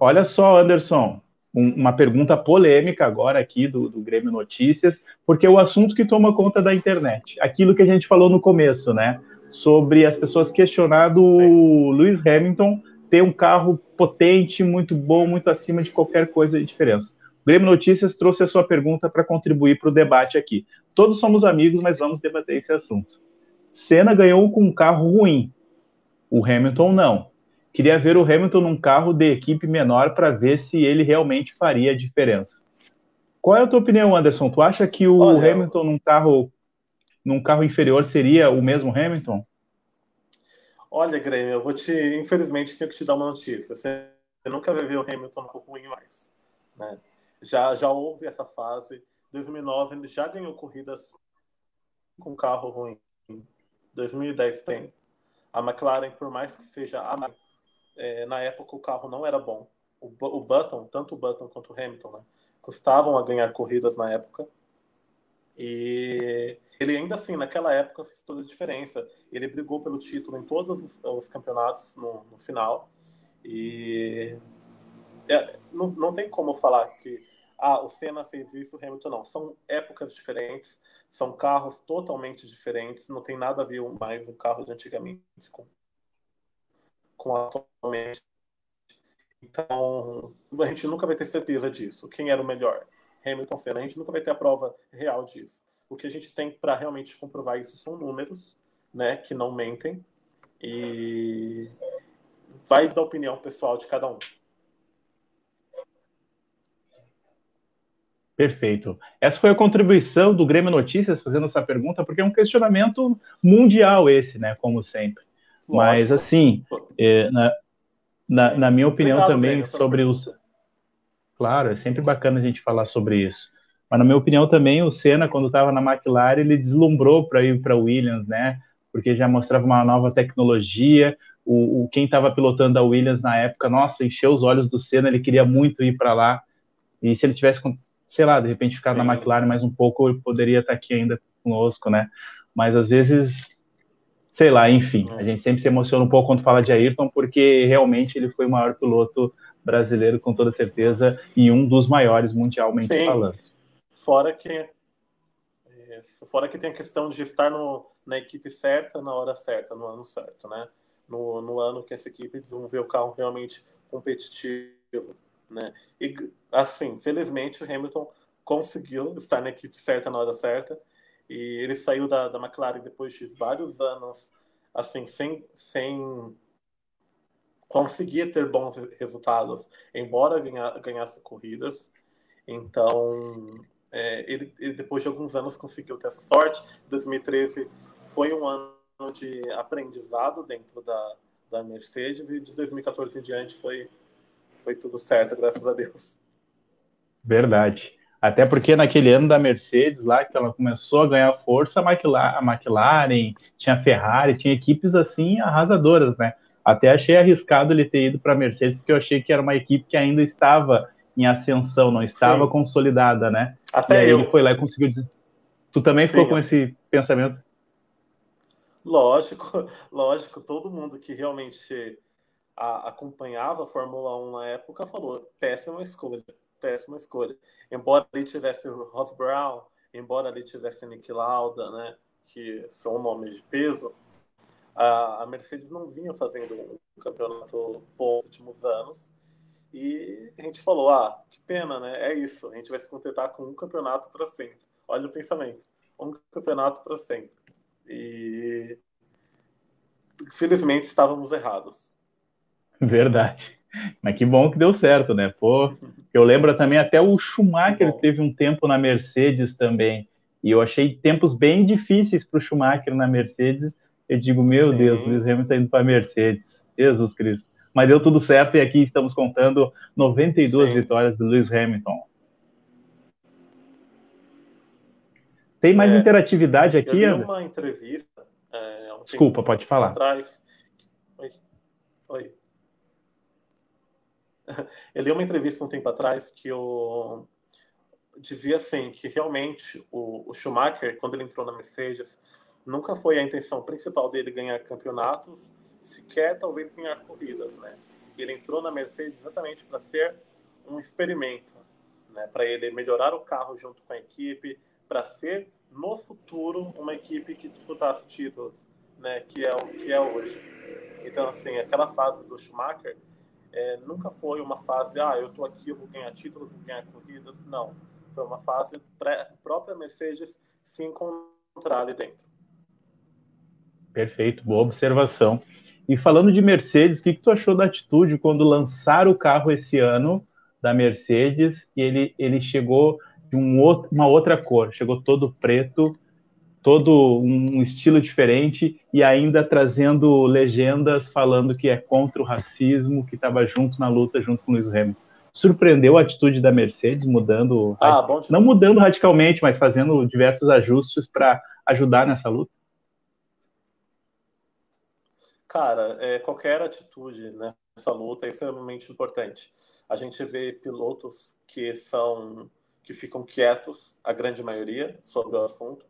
Olha só, Anderson, uma pergunta polêmica agora aqui do, do Grêmio Notícias, porque é o assunto que toma conta da internet. Aquilo que a gente falou no começo, né? Sobre as pessoas questionando o Lewis Hamilton ter um carro potente, muito bom, muito acima de qualquer coisa de diferença. O Grêmio Notícias trouxe a sua pergunta para contribuir para o debate aqui. Todos somos amigos, mas vamos debater esse assunto. Senna ganhou com um carro ruim. O Hamilton não. Queria ver o Hamilton num carro de equipe menor para ver se ele realmente faria a diferença. Qual é a tua opinião, Anderson? Tu acha que o Olha, Hamilton num carro num carro inferior seria o mesmo Hamilton? Olha, Grêmio, eu vou te, infelizmente, tenho que te dar uma notícia. Você nunca vai ver o Hamilton um pouco ruim mais. Né? Já, já houve essa fase. 2009 ele já ganhou corridas com carro ruim. 2010 tem. A McLaren, por mais que seja a é, na época o carro não era bom. O, o Button, tanto o Button quanto o Hamilton, né, custavam a ganhar corridas na época. E ele ainda assim, naquela época, fez toda a diferença. Ele brigou pelo título em todos os, os campeonatos no, no, final. E é, não, não tem como falar que ah, o Senna fez isso, o Hamilton não. São épocas diferentes, são carros totalmente diferentes, não tem nada a ver mais o carro de antigamente com, com atualmente. Então, a gente nunca vai ter certeza disso. Quem era o melhor? Hamilton Senna. A gente nunca vai ter a prova real disso. O que a gente tem para realmente comprovar isso são números, né, que não mentem. E vai da opinião pessoal de cada um. Perfeito. Essa foi a contribuição do Grêmio Notícias fazendo essa pergunta, porque é um questionamento mundial esse, né? Como sempre. Mas, assim, é, na, na, na, minha opinião Obrigado, também sobre os. Claro, é sempre bacana a gente falar sobre isso. Mas, na minha opinião, também o Senna, quando estava na McLaren, ele deslumbrou para ir para Williams, né? Porque já mostrava uma nova tecnologia. O, o quem estava pilotando a Williams na época, nossa, encheu os olhos do Senna, ele queria muito ir para lá. E se ele tivesse sei lá, de repente ficar Sim. na McLaren mais um pouco, eu poderia estar aqui ainda conosco, né? Mas às vezes, sei lá, enfim, a gente sempre se emociona um pouco quando fala de Ayrton, porque realmente ele foi o maior piloto brasileiro, com toda certeza, e um dos maiores mundialmente Sim. falando. Fora que, é, fora que tem a questão de estar no, na equipe certa, na hora certa, no ano certo, né? No, no ano que essa equipe desenvolveu o carro realmente competitivo né? E assim, felizmente o Hamilton conseguiu estar na equipe certa na hora certa e ele saiu da, da McLaren depois de vários anos assim sem sem conseguir ter bons resultados, embora ganha, ganhasse corridas. Então, é, ele, ele, depois de alguns anos conseguiu ter essa sorte. 2013 foi um ano de aprendizado dentro da, da Mercedes e de 2014 em diante foi foi tudo certo, graças a Deus. Verdade. Até porque naquele ano da Mercedes, lá que ela começou a ganhar força, a McLaren, a McLaren tinha a Ferrari, tinha equipes assim arrasadoras, né? Até achei arriscado ele ter ido para a Mercedes, porque eu achei que era uma equipe que ainda estava em ascensão, não estava Sim. consolidada, né? Até e aí eu. ele foi lá e conseguiu. Dizer... Tu também ficou Sim, com esse pensamento? Lógico, lógico. Todo mundo que realmente a, acompanhava a Fórmula 1 na época falou péssima escolha, péssima escolha. Embora ali tivesse Ross Brown, embora ali tivesse Nick Lauda, né, que são nomes de peso, a, a Mercedes não vinha fazendo um campeonato bom nos últimos anos. E a gente falou, ah, que pena, né? É isso, a gente vai se contentar com um campeonato para sempre. Olha o pensamento, um campeonato para sempre. E felizmente estávamos errados. Verdade. Mas que bom que deu certo, né? Pô, eu lembro também até o Schumacher teve um tempo na Mercedes também. E eu achei tempos bem difíceis para o Schumacher na Mercedes. Eu digo, meu Sim. Deus, Luiz Hamilton está indo para a Mercedes. Jesus Cristo. Mas deu tudo certo e aqui estamos contando 92 Sim. vitórias do Lewis Hamilton. Tem mais é, interatividade aqui, eu vi uma entrevista. É, um Desculpa, pode falar. Atrás. Oi. Oi. Eu li uma entrevista um tempo atrás que eu devia assim que realmente o, o, Schumacher quando ele entrou na Mercedes nunca foi a intenção principal dele ganhar campeonatos sequer talvez ganhar corridas né? Ele entrou na Mercedes exatamente para ser um experimento né? Para ele melhorar o carro junto com a equipe para ser no futuro uma equipe que disputasse títulos né? Que é o que é hoje. Então assim aquela fase do Schumacher é, nunca foi uma fase, ah, eu estou aqui, eu vou ganhar títulos, vou ganhar corridas. Não. Foi uma fase própria Mercedes se encontrar ali dentro. Perfeito, boa observação. E falando de Mercedes, o que, que tu achou da atitude quando lançaram o carro esse ano da Mercedes e ele, ele chegou de um outro, uma outra cor, chegou todo preto, todo um estilo diferente e ainda trazendo legendas falando que é contra o racismo, que estava junto na luta junto com o Lewis Hamilton. Surpreendeu a atitude da Mercedes, mudando, ah, não mudando radicalmente, mas fazendo diversos ajustes para ajudar nessa luta? Cara, é, qualquer atitude nessa luta é extremamente importante. A gente vê pilotos que são que ficam quietos, a grande maioria, sobre o assunto.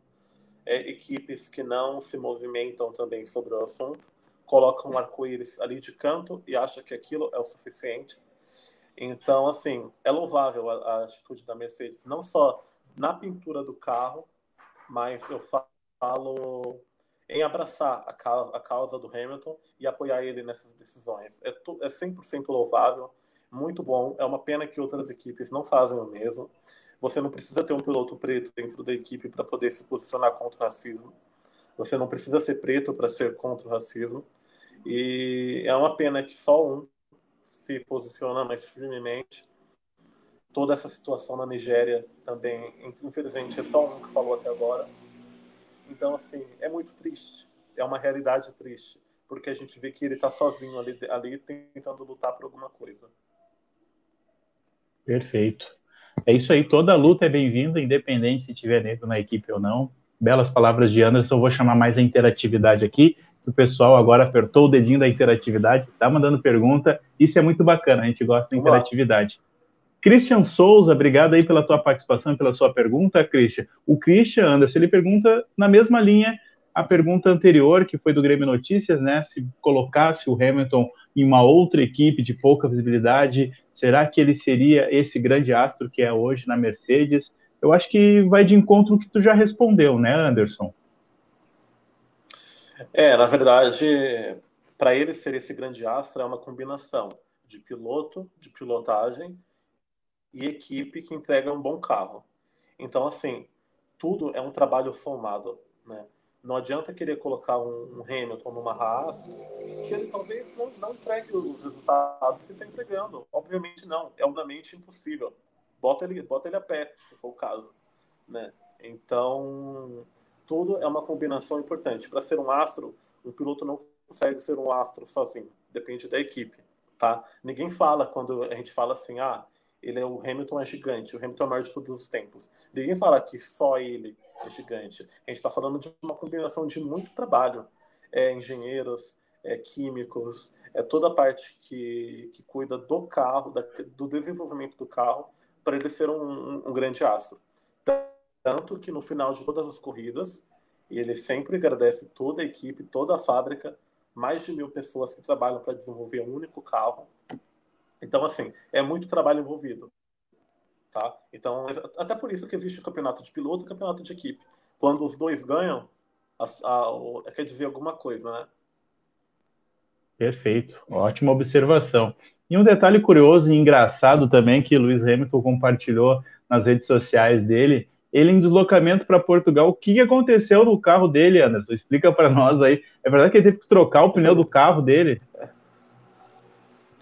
É, equipes que não se movimentam também sobre o assunto, colocam um arco-íris ali de canto e acham que aquilo é o suficiente. Então, assim, é louvável a, a atitude da Mercedes, não só na pintura do carro, mas eu falo em abraçar a causa, a causa do Hamilton e apoiar ele nessas decisões. É, é 100% louvável, muito bom. É uma pena que outras equipes não fazem o mesmo. Você não precisa ter um piloto preto dentro da equipe para poder se posicionar contra o racismo. Você não precisa ser preto para ser contra o racismo. E é uma pena que só um se posiciona mais firmemente. Toda essa situação na Nigéria também, infelizmente, é só um que falou até agora então, assim, é muito triste. É uma realidade triste. Porque a gente vê que ele está sozinho ali, ali tentando lutar por alguma coisa. Perfeito. É isso aí. Toda luta é bem-vinda, independente se tiver negro na equipe ou não. Belas palavras de Anderson. Vou chamar mais a interatividade aqui. Que o pessoal agora apertou o dedinho da interatividade, está mandando pergunta. Isso é muito bacana. A gente gosta da interatividade. Christian Souza, obrigado aí pela tua participação e pela sua pergunta, Christian. O Christian Anderson, ele pergunta na mesma linha a pergunta anterior, que foi do Grêmio Notícias, né? Se colocasse o Hamilton em uma outra equipe de pouca visibilidade, será que ele seria esse grande astro que é hoje na Mercedes? Eu acho que vai de encontro o que tu já respondeu, né, Anderson? É, na verdade, para ele ser esse grande astro é uma combinação de piloto, de pilotagem e equipe que entrega um bom carro. Então, assim, tudo é um trabalho somado, né? Não adianta querer colocar um, um Hamilton numa Haas que ele talvez não, não entregue os resultados que está entregando. Obviamente não, é obviamente impossível. Bota ele, bota ele a pé, se for o caso, né? Então, tudo é uma combinação importante. Para ser um astro, um piloto não consegue ser um astro sozinho. Depende da equipe, tá? Ninguém fala quando a gente fala assim, ah, ele é o Hamilton é gigante, o Hamilton é o maior de todos os tempos. Ninguém fala que só ele é gigante. A gente está falando de uma combinação de muito trabalho. É, engenheiros, é, químicos, é toda a parte que, que cuida do carro, da, do desenvolvimento do carro, para ele ser um, um, grande astro. Tanto que no final de todas as corridas, ele sempre agradece toda a equipe, toda a fábrica, mais de mil pessoas que trabalham para desenvolver um único carro então, assim, é muito trabalho envolvido. Tá? Então, até por isso que existe o campeonato de piloto e o campeonato de equipe. Quando os dois ganham, a, a, quer dizer alguma coisa, né? Perfeito, ótima observação. E um detalhe curioso e engraçado também que Luiz Hamilton compartilhou nas redes sociais dele, ele em deslocamento para Portugal, o que aconteceu no carro dele, Anderson? Explica para nós aí. É verdade que ele teve que trocar o pneu do carro dele?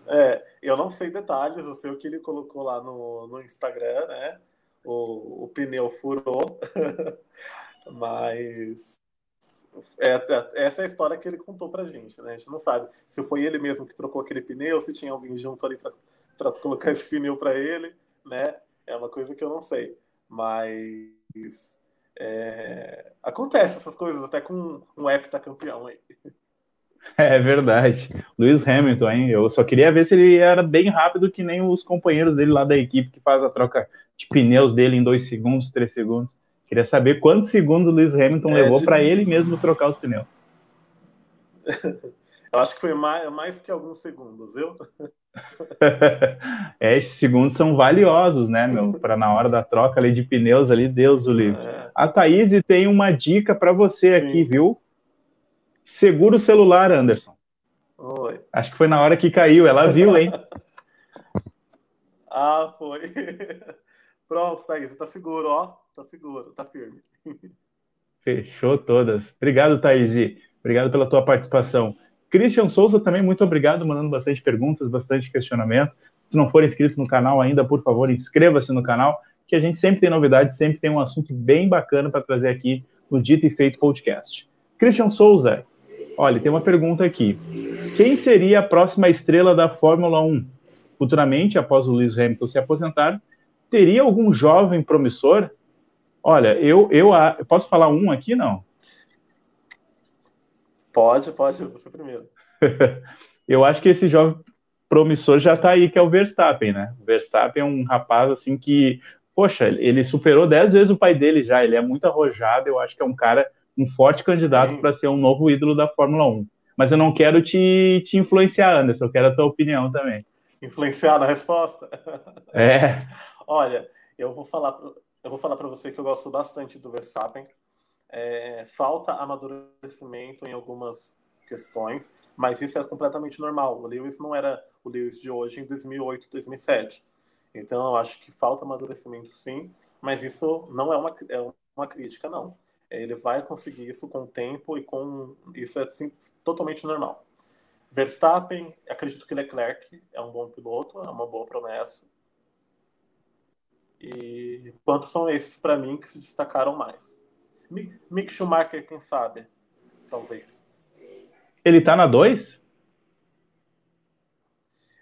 É, eu não sei detalhes, eu sei o que ele colocou lá no, no Instagram, né? O, o pneu furou, mas é, é, essa é a história que ele contou pra gente, né? A gente não sabe se foi ele mesmo que trocou aquele pneu, se tinha alguém junto ali para colocar esse pneu para ele, né? É uma coisa que eu não sei, mas é, acontece essas coisas até com um heptacampeão aí. É verdade. Lewis Hamilton, hein? Eu só queria ver se ele era bem rápido que nem os companheiros dele lá da equipe que faz a troca de pneus dele em dois segundos, três segundos. Queria saber quantos segundos o Lewis Hamilton é, levou de... para ele mesmo trocar os pneus. Eu acho que foi mais, mais que alguns segundos, viu? é, esses segundos são valiosos, né, meu? Para na hora da troca ali de pneus ali, Deus o livre. É. A Thaís tem uma dica para você Sim. aqui, viu? Segura o celular, Anderson. Oi. Acho que foi na hora que caiu. Ela viu, hein? ah, foi. Pronto, Thaís. Tá seguro, ó. Tá seguro, tá firme. Fechou todas. Obrigado, Thaís. Obrigado pela tua participação. Christian Souza também, muito obrigado, mandando bastante perguntas, bastante questionamento. Se não for inscrito no canal ainda, por favor, inscreva-se no canal, que a gente sempre tem novidades, sempre tem um assunto bem bacana para trazer aqui no Dito e Feito Podcast. Christian Souza, olha, tem uma pergunta aqui. Quem seria a próxima estrela da Fórmula 1? Futuramente, após o Lewis Hamilton se aposentar, teria algum jovem promissor? Olha, eu, eu, eu posso falar um aqui, não? Pode, pode, você primeiro. eu acho que esse jovem promissor já está aí, que é o Verstappen, né? O Verstappen é um rapaz assim que, poxa, ele superou dez vezes o pai dele já, ele é muito arrojado, eu acho que é um cara, um forte candidato para ser um novo ídolo da Fórmula 1. Mas eu não quero te, te influenciar, Anderson, eu quero a tua opinião também. Influenciar na resposta? É. Olha, eu vou falar, eu vou falar para você que eu gosto bastante do Verstappen. É, falta amadurecimento em algumas questões, mas isso é completamente normal. O Lewis não era o Lewis de hoje em 2008, 2007. Então, eu acho que falta amadurecimento, sim, mas isso não é uma, é uma crítica, não. Ele vai conseguir isso com o tempo e com isso é assim, totalmente normal. Verstappen, acredito que Leclerc é um bom piloto, é uma boa promessa. E quantos são esses para mim que se destacaram mais? Mick Schumacher, quem sabe? Talvez. Ele tá na 2?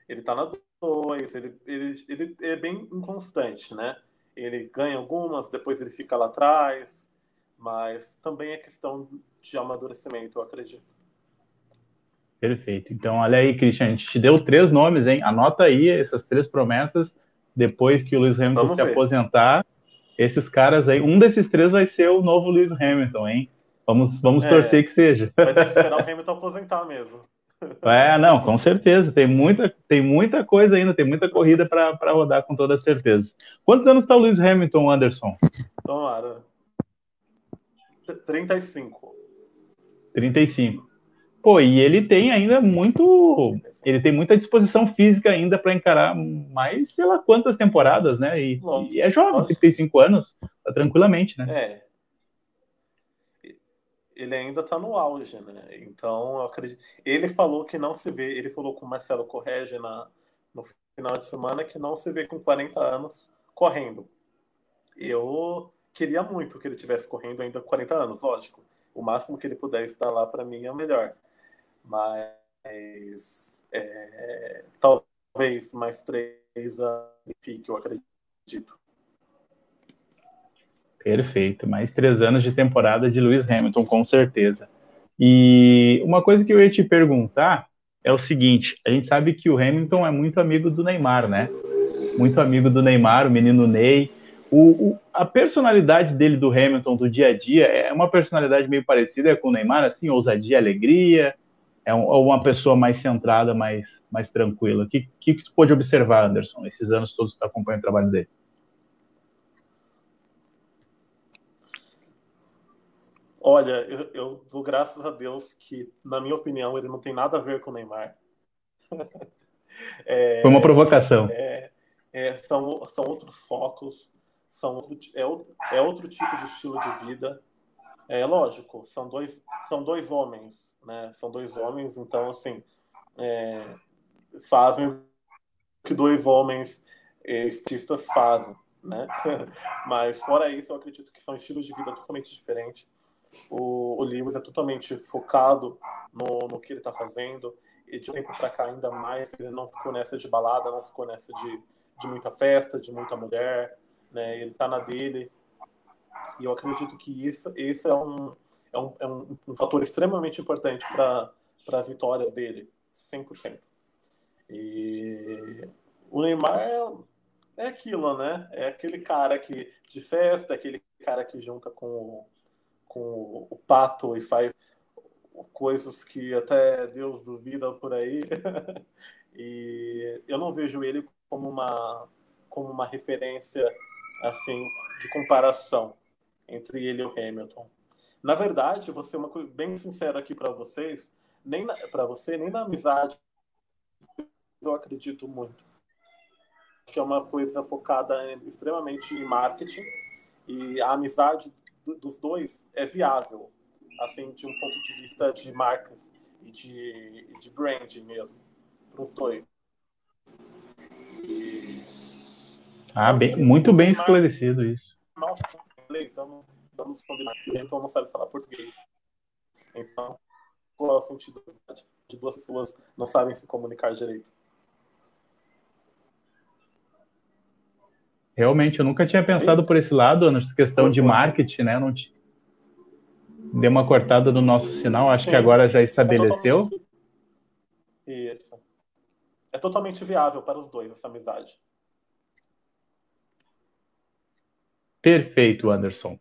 Ele tá na 2. Ele, ele, ele é bem inconstante, né? Ele ganha algumas, depois ele fica lá atrás. Mas também é questão de amadurecimento, eu acredito. Perfeito. Então, olha aí, Christian, a gente te deu três nomes, hein? Anota aí essas três promessas. Depois que o Lewis Hamilton Vamos se ver. aposentar, esses caras aí, um desses três vai ser o novo Lewis Hamilton, hein? Vamos, vamos é, torcer que seja. Vai ter que esperar o Hamilton aposentar mesmo. É, não, com certeza. Tem muita, tem muita coisa ainda, tem muita corrida para rodar com toda certeza. Quantos anos está o Lewis Hamilton, Anderson? Tomara. 35. 35. Pô, e ele tem ainda muito. Ele tem muita disposição física ainda para encarar mais, sei lá quantas temporadas, né? E, e é jovem, 35 anos, tá tranquilamente, né? É. Ele ainda tá no auge, né? Então, eu acredito. Ele falou que não se vê, ele falou com o Marcelo Correge na, no final de semana que não se vê com 40 anos correndo. Eu queria muito que ele tivesse correndo ainda com 40 anos, lógico. O máximo que ele puder estar lá, para mim, é o melhor mas é, talvez mais três anos fique, eu acredito. Perfeito, mais três anos de temporada de Lewis Hamilton, com certeza. E uma coisa que eu ia te perguntar é o seguinte: a gente sabe que o Hamilton é muito amigo do Neymar, né? Muito amigo do Neymar, o menino Ney. O, o, a personalidade dele do Hamilton do dia a dia é uma personalidade meio parecida com o Neymar, assim, ousadia, alegria, é, um, é uma pessoa mais centrada, mais, mais tranquila. O que, que, que tu pôde observar, Anderson, esses anos todos que tu acompanha o trabalho dele? Olha, eu, eu dou graças a Deus que, na minha opinião, ele não tem nada a ver com o Neymar. é, Foi uma provocação. É, é, são, são outros focos, são outro, é, é outro tipo de estilo de vida. É lógico, são dois, são dois homens, né? São dois homens, então assim é, fazem o que dois homens é, esportistas fazem, né? Mas fora isso, eu acredito que são estilos de vida totalmente diferentes. O, o Lewis é totalmente focado no, no que ele está fazendo e de tempo para cá ainda mais ele não ficou nessa de balada, não ficou nessa de, de muita festa, de muita mulher, né? Ele está na dele e eu acredito que isso, esse é um, é um, é um, um fator extremamente importante para a vitória dele, 100%. E o Neymar é, é aquilo, né? É aquele cara que de festa, aquele cara que junta com, com o pato e faz coisas que até Deus duvida por aí. e eu não vejo ele como uma como uma referência assim de comparação entre ele e o Hamilton. Na verdade, ser uma coisa bem sincera aqui para vocês, nem para você, nem na amizade eu acredito muito. Que é uma coisa focada em, extremamente em marketing e a amizade dos dois é viável, assim, de um ponto de vista de marcas e de, de brand mesmo, para os dois. Ah, bem, muito bem esclarecido isso. Nossa, inglês, vamos, combinar. Então não sabe falar português. Então, qual é o sentido de duas pessoas não sabem se comunicar direito? Realmente, eu nunca tinha pensado por esse lado, nessa questão de marketing, né? Não t... Deu uma cortada no nosso sinal, acho Sim. que agora já estabeleceu. É totalmente... Isso. É totalmente viável para os dois essa amizade. Perfeito, Anderson.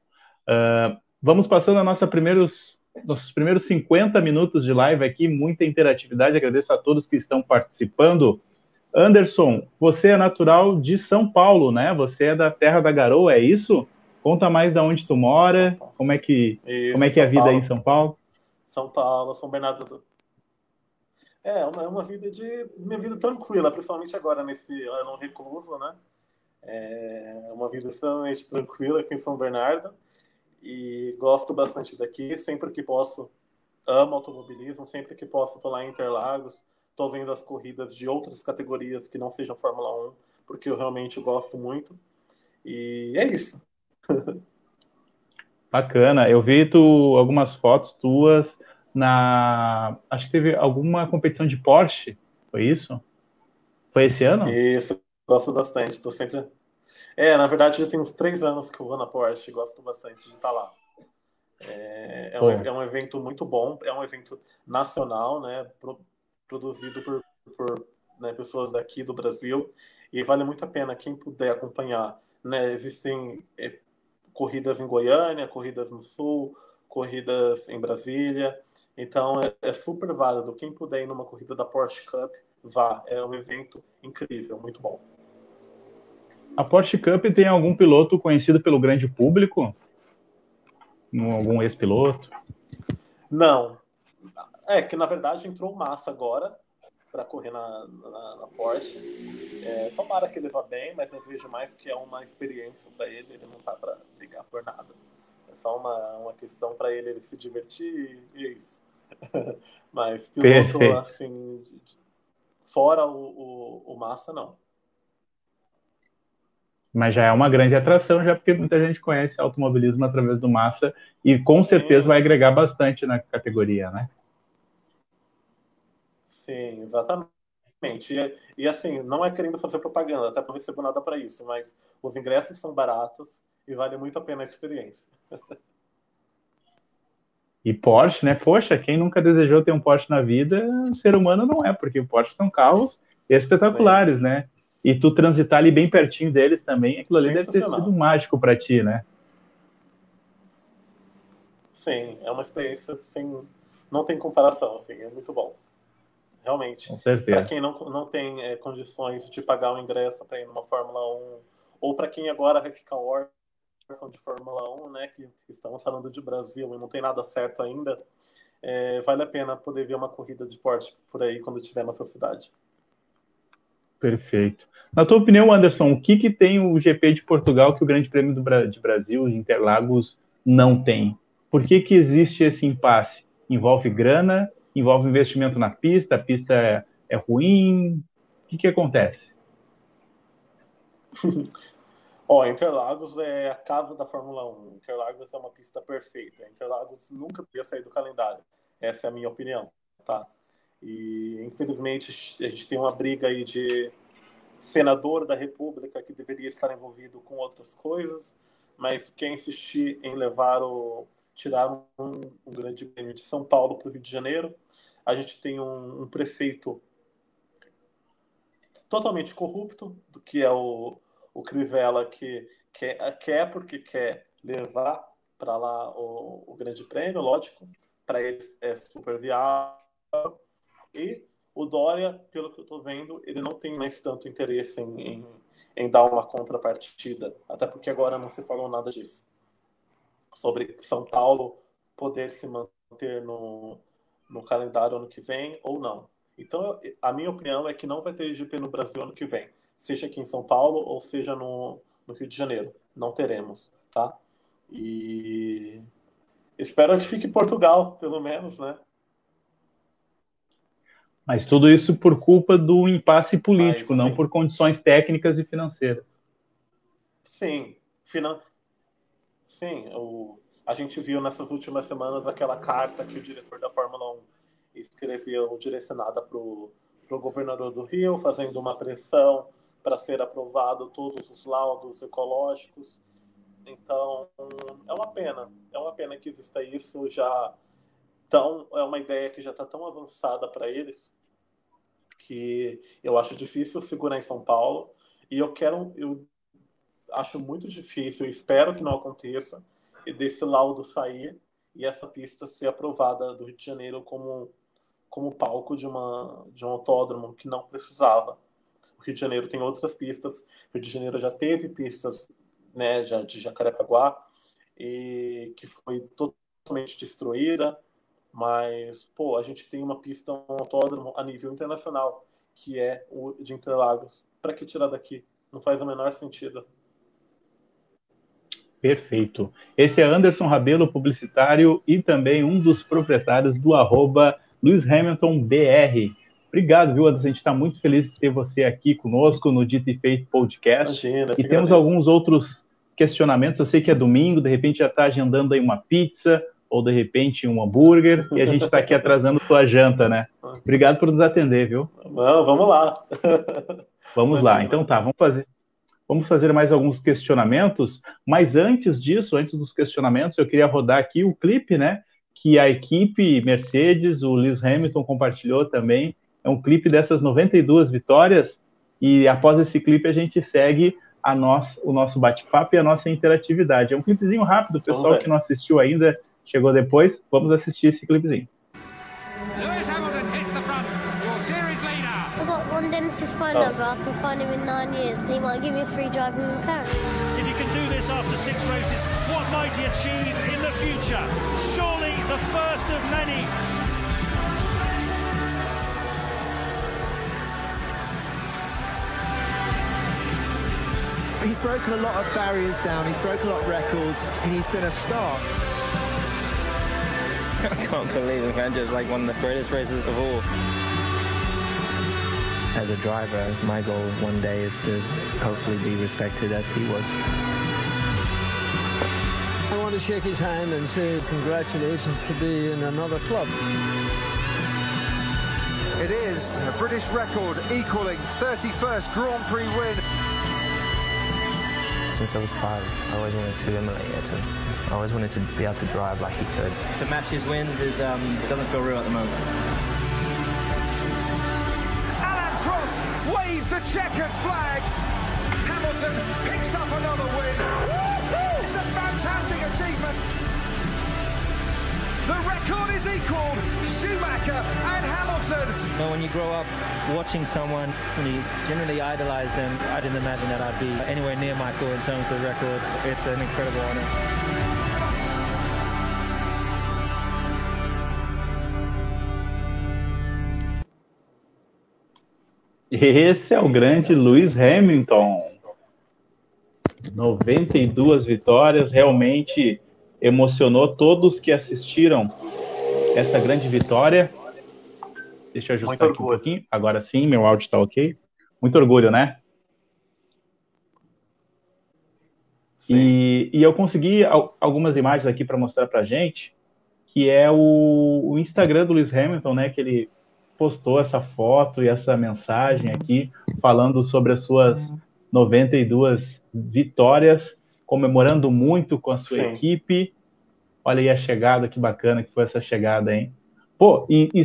Uh, vamos passando a nossa primeiros, nossos primeiros 50 minutos de live aqui, muita interatividade. Agradeço a todos que estão participando. Anderson, você é natural de São Paulo, né? Você é da terra da garoa, é isso? Conta mais de onde tu mora, como é que, isso, como é, que é a vida Paulo. aí em São Paulo? São Paulo, São Bernardo do... É, uma, uma vida de. Minha vida tranquila, principalmente agora nesse ano recluso, né? É uma vida extremamente tranquila aqui em São Bernardo. E gosto bastante daqui. Sempre que posso, amo automobilismo. Sempre que posso, estou lá em Interlagos Estou vendo as corridas de outras categorias que não sejam Fórmula 1, porque eu realmente gosto muito. E é isso. Bacana. Eu vi tu, algumas fotos tuas na. Acho que teve alguma competição de Porsche. Foi isso? Foi esse ano? Isso, gosto bastante. Estou sempre. É, na verdade, já tem uns três anos que eu vou na Porsche. Gosto bastante de estar lá. É, é, um, é um evento muito bom. É um evento nacional, né? produzido por, por né, pessoas daqui do Brasil e vale muito a pena quem puder acompanhar. Né? Existem é, corridas em Goiânia, corridas no Sul, corridas em Brasília, então é, é, super válido. Quem puder ir numa corrida da Porsche Cup, vá. É um evento incrível, muito bom. A Porsche Cup tem algum piloto conhecido pelo grande público? Algum ex-piloto? Não, é, que na verdade entrou massa agora para correr na, na, na Porsche. É, tomara que ele vá bem, mas eu vejo mais que é uma experiência para ele, ele não tá para brigar por nada. É só uma, uma questão para ele, ele se divertir e é isso. mas piloto, Perfeito. assim, de, de, fora o, o, o Massa, não. Mas já é uma grande atração, já porque muita gente conhece automobilismo através do Massa e com Sim. certeza vai agregar bastante na categoria, né? Sim, exatamente. E, e assim, não é querendo fazer propaganda, até porque não recebo nada para isso, mas os ingressos são baratos e vale muito a pena a experiência. E Porsche, né? Poxa, quem nunca desejou ter um Porsche na vida, ser humano não é, porque Porsche são carros espetaculares, Sim. né? E tu transitar ali bem pertinho deles também, aquilo ali deve ter sido mágico para ti, né? Sim, é uma experiência sem não tem comparação, assim, é muito bom realmente. Para quem não, não tem é, condições de pagar o ingresso para ir numa Fórmula 1, ou para quem agora vai ficar órfão de Fórmula 1, né, que estamos falando de Brasil e não tem nada certo ainda, é, vale a pena poder ver uma corrida de porte por aí quando estiver na sua cidade. Perfeito. Na tua opinião, Anderson, o que, que tem o GP de Portugal que o Grande Prêmio do Bra de Brasil, Interlagos, não tem? Por que, que existe esse impasse? Envolve grana? envolve investimento na pista, a pista é, é ruim. O que, que acontece? Ó, oh, Interlagos é a casa da Fórmula 1. Interlagos é uma pista perfeita. Interlagos nunca podia sair do calendário. Essa é a minha opinião, tá? E infelizmente a gente tem uma briga aí de senador da República que deveria estar envolvido com outras coisas, mas quer insistir em levar o tiraram um, um grande prêmio de São Paulo para o Rio de Janeiro. A gente tem um, um prefeito totalmente corrupto, do que é o, o Crivella, que quer, quer porque quer levar para lá o, o, grande prêmio, lógico, para ele é super viável. E o Dória, pelo que eu estou vendo, ele não tem mais tanto interesse em, em, em, dar uma contrapartida, até porque agora não se falou nada disso sobre São Paulo poder se manter no, no calendário ano que vem ou não. Então, a minha opinião é que não vai ter GP no Brasil ano que vem, seja aqui em São Paulo ou seja no, no Rio de Janeiro. Não teremos, tá? E espero que fique Portugal, pelo menos, né? Mas tudo isso por culpa do impasse político, Mas, não por condições técnicas e financeiras. Sim, finan... sim. O... A gente viu nessas últimas semanas aquela carta que o diretor da Fórmula 1 escreveu direcionada para o governador do Rio, fazendo uma pressão para ser aprovado todos os laudos ecológicos. Então, é uma pena. É uma pena que exista isso já tão. É uma ideia que já está tão avançada para eles que eu acho difícil segurar em São Paulo e eu quero, eu acho muito difícil, espero que não aconteça, e desse laudo sair e essa pista ser aprovada do Rio de Janeiro como como palco de uma de um autódromo que não precisava. O Rio de Janeiro tem outras pistas. O Rio de Janeiro já teve pistas, né, já de Jacarepaguá e que foi totalmente destruída mas, pô, a gente tem uma pista, um autódromo a nível internacional, que é o de Interlagos. Para que tirar daqui? Não faz o menor sentido. Perfeito. Esse é Anderson Rabelo, publicitário e também um dos proprietários do arroba Luiz Hamilton BR. Obrigado, viu, Anderson? A gente está muito feliz de ter você aqui conosco no Dito e Feito Podcast. Imagina, e temos alguns outros questionamentos. Eu sei que é domingo, de repente já está agendando aí uma pizza, ou de repente um hambúrguer e a gente está aqui atrasando sua janta, né? Obrigado por nos atender, viu? Não, vamos lá. Vamos lá. Então tá, vamos fazer vamos fazer mais alguns questionamentos, mas antes disso, antes dos questionamentos, eu queria rodar aqui o clipe, né? Que a equipe Mercedes, o Lewis Hamilton compartilhou também. É um clipe dessas 92 vitórias e após esse clipe a gente segue a nós, o nosso bate-papo e a nossa interatividade. É um clipezinho rápido, pessoal que não assistiu ainda, chegou depois, vamos assistir esse clipezinho. Lewis Hamilton hits the front, your series leader. I've got one Dennis's phone oh. number. I can find him in nine years, and he might give me a free drive in McLaren. If you can do this after six races, what might he achieve in the future? Surely the first of many He's broken a lot of barriers down, he's broken a lot of records, and he's been a star. I can't believe it, man. Like one of the greatest races of all. As a driver, my goal one day is to hopefully be respected as he was. I want to shake his hand and say congratulations to be in another club. It is a British record equaling 31st Grand Prix win since I was five. I always wanted to emulate it. And I always wanted to be able to drive like he could. To match his wins is um, it doesn't feel real at the moment. Alan Cross waves the checkered flag. Hamilton picks up another win. It's a fantastic achievement. The record is equal. Schumacher and Hamilton. You know, when you grow up watching someone, when you generally idolize them, I didn't imagine that I'd be anywhere near Michael in terms of records. It's an incredible honor. Esse é o grande Lewis Hamilton. 92 vitórias, realmente emocionou todos que assistiram essa grande vitória. Deixa eu ajustar aqui um pouquinho. Agora sim, meu áudio está ok. Muito orgulho, né? E, e, eu consegui algumas imagens aqui para mostrar para gente, que é o, o, Instagram do Lewis Hamilton, né? Que ele postou essa foto e essa mensagem aqui, falando sobre as suas 92 vitórias comemorando muito com a sua Sim. equipe. Olha aí a chegada, que bacana que foi essa chegada, hein? Pô, e, e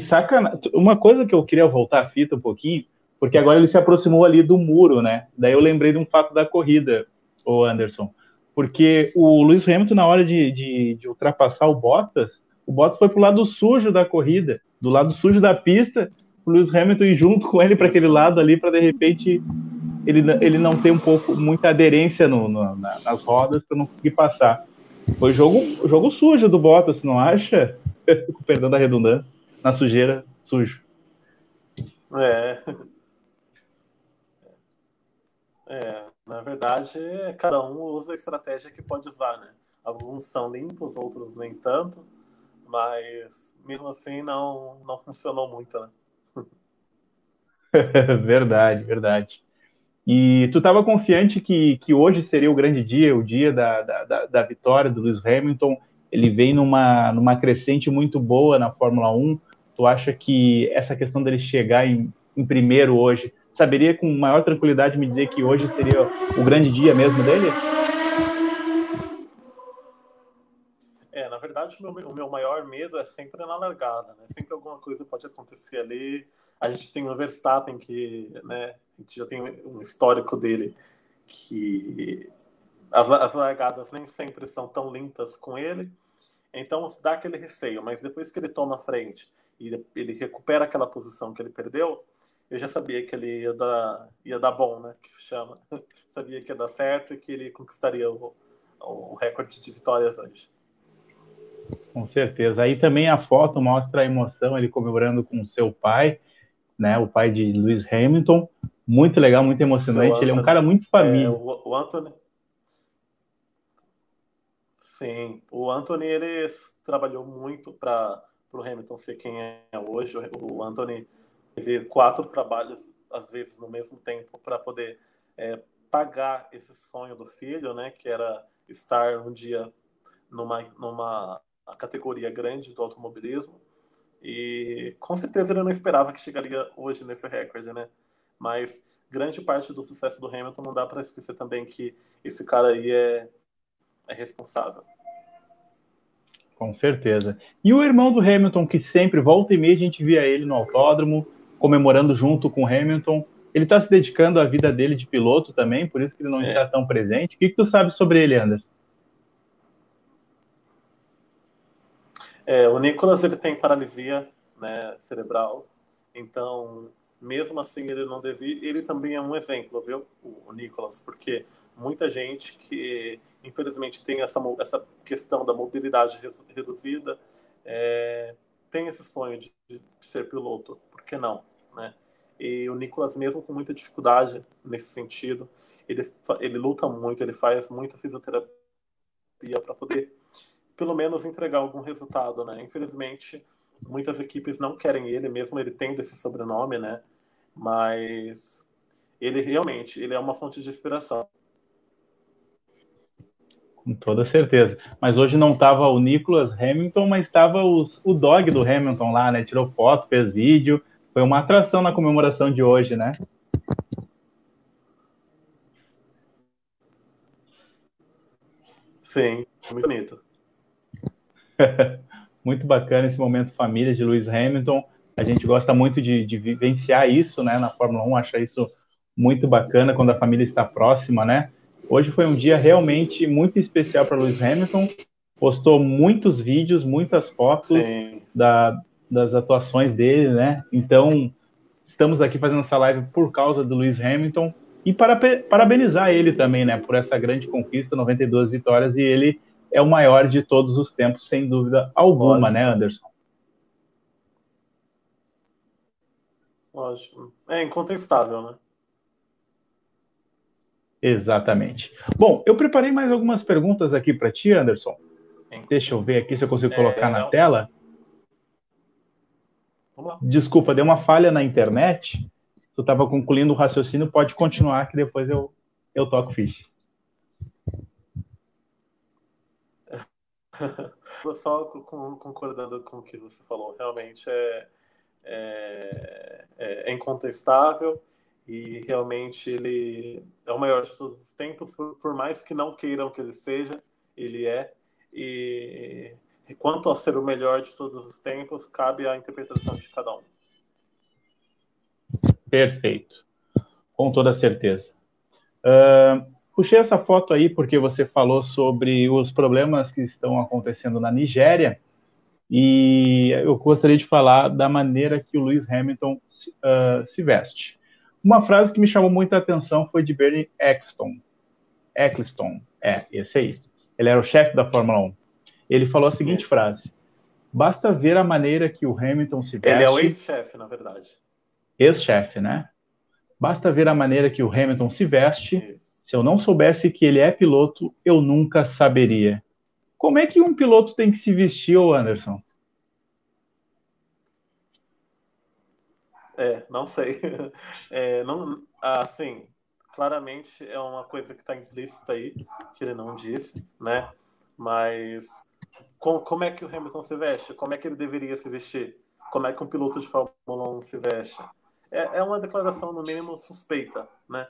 uma coisa que eu queria voltar a fita um pouquinho, porque agora ele se aproximou ali do muro, né? Daí eu lembrei de um fato da corrida, o Anderson, porque o Luiz Hamilton, na hora de, de, de ultrapassar o Bottas, o Bottas foi pro lado sujo da corrida, do lado sujo da pista, o Lewis Hamilton ir junto com ele para aquele lado ali, para de repente ele, ele não tem um pouco muita aderência no, no, na, nas rodas para não conseguir passar. Foi jogo, jogo sujo do Bottas, não acha? Perdão da redundância, na sujeira, sujo. É. É, na verdade, cada um usa a estratégia que pode usar, né? Alguns são limpos, outros nem tanto, mas mesmo assim não, não funcionou muito, né? verdade, verdade. E tu estava confiante que, que hoje seria o grande dia, o dia da, da, da, vitória do Lewis Hamilton. Ele vem numa, numa crescente muito boa na Fórmula 1. Tu acha que essa questão dele chegar em, em primeiro hoje, saberia com maior tranquilidade me dizer que hoje seria o grande dia mesmo dele? É, na verdade, o meu, o meu maior medo é sempre na largada, né? Sempre alguma coisa pode acontecer ali. A gente tem o Verstappen, que né, a gente já tem um histórico dele, que as, as largadas nem sempre são tão limpas com ele. Então dá aquele receio, mas depois que ele toma a frente e ele recupera aquela posição que ele perdeu, eu já sabia que ele ia dar, ia dar bom, né? Que chama. sabia que ia dar certo e que ele conquistaria o, o recorde de vitórias hoje. Com certeza. Aí também a foto mostra a emoção, ele comemorando com seu pai, né? O pai de Lewis Hamilton. Muito legal, muito emocionante. ele é um cara muito família. É, o, o Anthony. Sim, o Anthony ele trabalhou muito para o Hamilton ser quem é hoje. O Anthony teve quatro trabalhos, às vezes, no mesmo tempo, para poder é, pagar esse sonho do filho, né? Que era estar um dia numa, numa categoria grande do automobilismo. E com certeza ele não esperava que chegaria hoje nesse recorde, né? Mas grande parte do sucesso do Hamilton não dá para esquecer também que esse cara aí é, é responsável. Com certeza. E o irmão do Hamilton, que sempre volta e meia a gente via ele no autódromo, comemorando junto com o Hamilton. Ele está se dedicando à vida dele de piloto também, por isso que ele não é. está tão presente. O que, que tu sabe sobre ele, Anderson? É, o Nicolas ele tem paralisia né, cerebral, então mesmo assim ele não devia. Ele também é um exemplo, viu, o Nicolas, porque muita gente que infelizmente tem essa, essa questão da mobilidade reduzida é, tem esse sonho de, de, ser piloto, por que não, né? E o Nicolas, mesmo com muita dificuldade nesse sentido, ele, ele luta muito, ele faz muita fisioterapia para poder pelo menos entregar algum resultado, né? Infelizmente, muitas equipes não querem ele, mesmo ele tendo esse sobrenome, né? Mas ele realmente, ele é uma fonte de inspiração. Com toda certeza. Mas hoje não estava o Nicholas Hamilton, mas estava o dog do Hamilton lá, né? Tirou foto, fez vídeo. Foi uma atração na comemoração de hoje, né? Sim, muito bonito. muito bacana esse momento família de Lewis Hamilton. A gente gosta muito de, de, vivenciar isso, né, na Fórmula 1, acha isso muito bacana quando a família está próxima, né? Hoje foi um dia realmente muito especial para Lewis Hamilton. Postou muitos vídeos, muitas fotos da, das atuações dele, né? Então, estamos aqui fazendo essa live por causa do Lewis Hamilton e para parabenizar ele também, né, por essa grande conquista, 92 vitórias, e ele é o maior de todos os tempos, sem dúvida alguma, né, Anderson? Lógico. É incontestável, né? Exatamente. Bom, eu preparei mais algumas perguntas aqui para ti, Anderson. Sim. Deixa eu ver aqui se eu consigo colocar é, na tela. Desculpa, deu uma falha na internet. Tu estava concluindo o raciocínio, pode continuar que depois eu, eu toco ficha. Só concordando com o que você falou, realmente é, é, é, incontestável e realmente ele é o maior de todos os tempos, por, por mais que não queiram que ele seja, ele é. E, e quanto a ser o melhor de todos os tempos, cabe à interpretação de cada um. Perfeito, com toda certeza. Uh, Puxei essa foto aí porque você falou sobre os problemas que estão acontecendo na Nigéria e eu gostaria de falar da maneira que o Lewis Hamilton uh, se veste. Uma frase que me chamou muita atenção foi de Bernie Eccleston. Eccleston, é, esse aí. Ele era o chefe da Fórmula 1. Ele falou a seguinte Isso. frase: Basta ver a maneira que o Hamilton se veste. Ele é o ex-chefe, na verdade. Ex-chefe, né? Basta ver a maneira que o Hamilton se veste Isso se eu não soubesse que ele é piloto, eu nunca saberia. Como é que um piloto tem que se vestir, Anderson? É, não sei. É, não, assim, claramente é uma coisa que está implícita aí, que ele não disse, né? Mas com, como é que o Hamilton se veste? Como é que ele deveria se vestir? Como é que um piloto de Fórmula 1 se veste? É, é uma declaração, no mínimo, suspeita, né?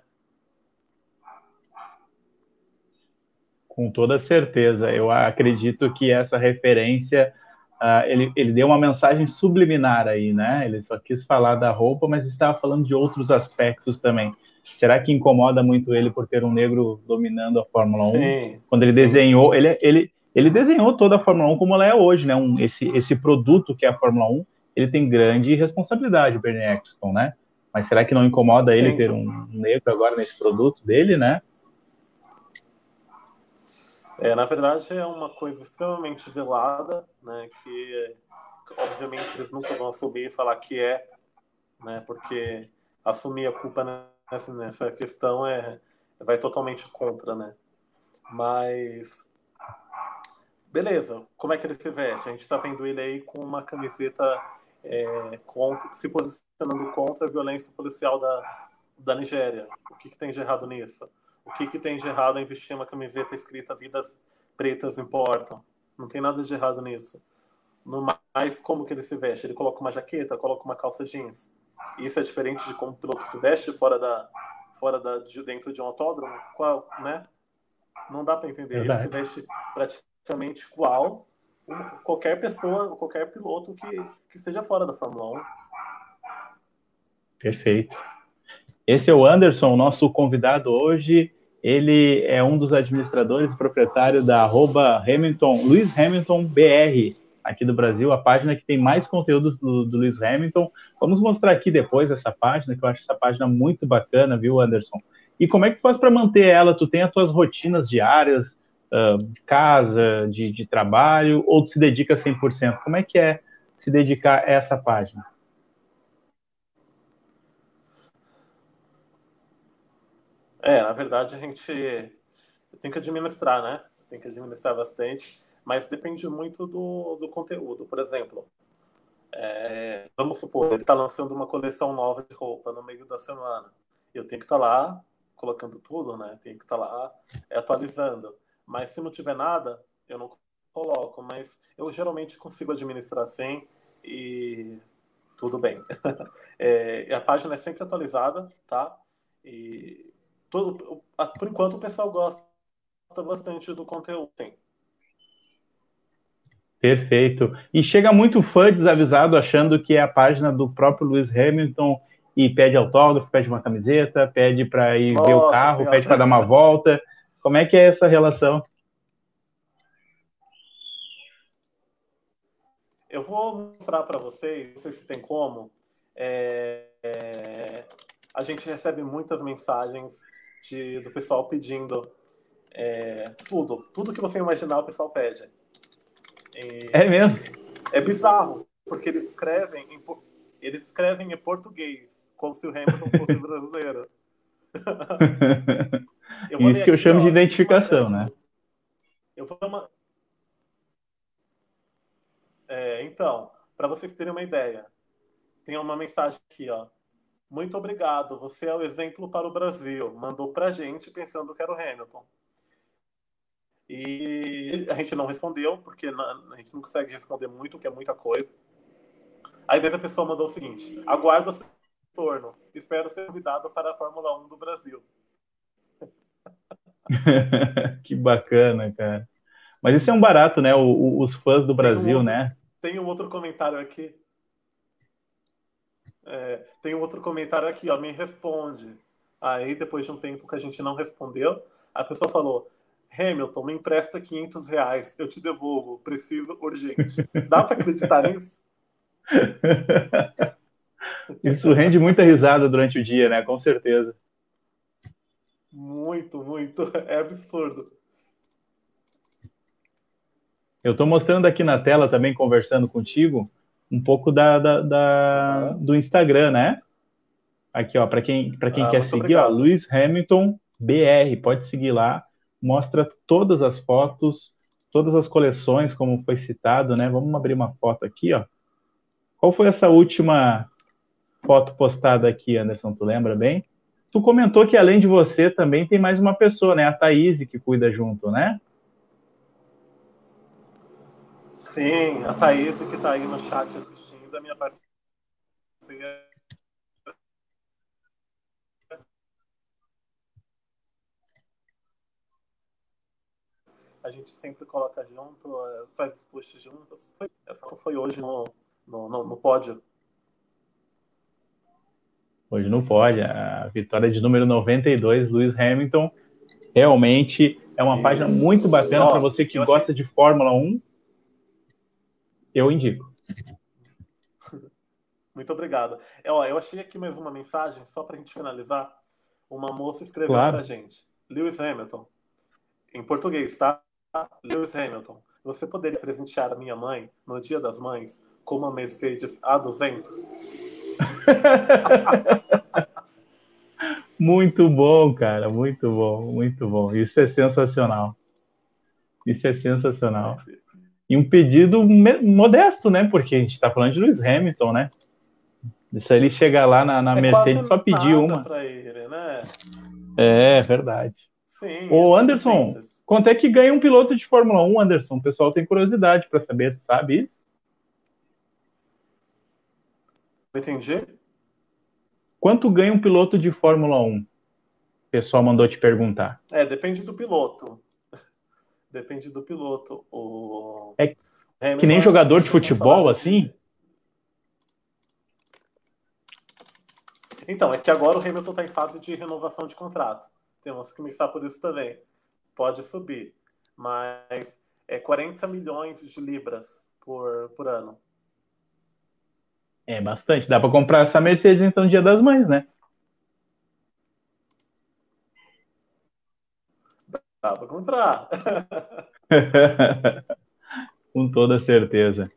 Com toda certeza. Eu acredito que essa referência uh, ele, ele deu uma mensagem subliminar aí, né? Ele só quis falar da roupa, mas estava falando de outros aspectos também. Será que incomoda muito ele por ter um negro dominando a Fórmula 1? Sim, Quando ele sim. desenhou, ele, ele, ele desenhou toda a Fórmula 1 como ela é hoje, né? Um, esse, esse produto que é a Fórmula 1, ele tem grande responsabilidade, Bernie Eccleston, né? Mas será que não incomoda sim, ele ter um negro agora nesse produto dele, né? É, na verdade, é uma coisa extremamente velada, né? Que, obviamente, eles nunca vão assumir e falar que é, né? Porque assumir a culpa nessa, nessa questão é vai totalmente contra, né? Mas beleza, como é que ele se veste? A gente está vendo ele aí com uma camiseta é, contra, se posicionando contra a violência policial da, da Nigéria. O que, que tem de errado nisso? O que, que tem de errado em vestir uma camiseta escrita Vidas Pretas Importam? Não tem nada de errado nisso. No mais, como que ele se veste? Ele coloca uma jaqueta, coloca uma calça jeans. Isso é diferente de como o piloto se veste fora da, fora da, de dentro de um autódromo? Qual, né? Não dá para entender. Ele se veste praticamente igual qualquer pessoa, qualquer piloto que, que esteja fora da Fórmula 1. Perfeito. Esse é o Anderson, nosso convidado hoje. Ele é um dos administradores e proprietário da arroba Hamilton, Luiz Hamilton BR, aqui do Brasil, a página que tem mais conteúdo do, do Luiz Hamilton. Vamos mostrar aqui depois essa página, que eu acho essa página muito bacana, viu, Anderson? E como é que tu faz para manter ela? Tu tem as tuas rotinas diárias, uh, casa, de, de trabalho, ou tu se dedica 100%? Como é que é se dedicar a essa página? É, na verdade a gente tem que administrar, né? Tem que administrar bastante, mas depende muito do, do conteúdo. Por exemplo, é, vamos supor, ele está lançando uma coleção nova de roupa no meio da semana. Eu tenho que estar tá lá colocando tudo, né? Tenho que estar tá lá é, atualizando. Mas se não tiver nada, eu não coloco. Mas eu geralmente consigo administrar sem e tudo bem. é, a página é sempre atualizada, tá? E todo, por enquanto o pessoal gosta bastante do conteúdo. Sim. Perfeito. E chega muito fã desavisado achando que é a página do próprio Lewis Hamilton e pede autógrafo, pede uma camiseta, pede para ir Nossa ver o carro, senhora. pede para dar uma volta. Como é que é essa relação? Eu vou mostrar para vocês, não sei se tem como. É, é, a gente recebe muitas mensagens de, do pessoal pedindo é, tudo. Tudo que você imaginar, o pessoal pede. E, é mesmo? É bizarro, porque eles escrevem em, eles escrevem em português, como se o Hamilton fosse brasileiro. Isso que eu chamo ó, de identificação, né? Eu vou uma... É, então, para vocês terem uma ideia, tem uma mensagem aqui, ó. Muito obrigado, você é o exemplo para o Brasil. Mandou para a gente pensando que era o Hamilton. E a gente não respondeu, porque a gente não consegue responder muito, que é muita coisa. Aí a pessoa mandou o seguinte: aguardo o retorno. Espero ser convidado para a Fórmula 1 do Brasil. que bacana, cara. Mas isso é um barato, né? O, o, os fãs do Brasil, tem um outro, né? Tem um outro comentário aqui é, tem um outro comentário aqui, ó, me responde. Aí, depois de um tempo que a gente não respondeu, a pessoa falou: Hamilton, me empresta 500 reais, eu te devolvo, preciso urgente. Dá para acreditar nisso? Isso rende muita risada durante o dia, né? Com certeza. Muito, muito. É absurdo. Eu estou mostrando aqui na tela também, conversando contigo, um pouco da, da, da do Instagram, né? Aqui, ó, para quem, pra quem ah, quer seguir, obrigado. ó, Luiz Hamilton BR, pode seguir lá, mostra todas as fotos, todas as coleções, como foi citado, né? Vamos abrir uma foto aqui, ó. Qual foi essa última foto postada aqui, Anderson, tu lembra bem? Tu comentou que além de você também tem mais uma pessoa, né? A Thaís, que cuida junto, né? Sim, a Thaís, que está aí no chat assistindo, a minha parceira. A gente sempre coloca junto, faz os posts juntos. Essa foi hoje no, no, no, no pódio. Hoje não pode. A vitória de número 92, Lewis Hamilton, realmente é uma Isso. página muito bacana para você que gosta achei... de Fórmula 1. Eu indico. Muito obrigado. Eu, eu achei aqui mais uma mensagem, só para a gente finalizar. Uma moça escreveu claro. para a gente. Lewis Hamilton, em português, tá? Lewis Hamilton, você poderia presentear a minha mãe no Dia das Mães com uma Mercedes A200? muito bom, cara, muito bom, muito bom. Isso é sensacional. Isso é sensacional. E um pedido modesto, né? Porque a gente está falando de Lewis Hamilton, né? Aí ele chega lá na, na é Mercedes só pedir uma. Ele, né? É verdade. Sim, Ô Anderson, quanto é que ganha um piloto de Fórmula 1, Anderson? O pessoal tem curiosidade para saber, tu sabe isso? Entendi. Quanto ganha um piloto de Fórmula 1? O pessoal mandou te perguntar. É, depende do piloto. Depende do piloto. O... É que nem jogador de futebol, assim? Então, é que agora o Hamilton está em fase de renovação de contrato. Temos que começar por isso também. Pode subir. Mas é 40 milhões de libras por, por ano. É bastante. Dá para comprar essa Mercedes então no Dia das Mães, né? Dá para comprar. Com toda certeza.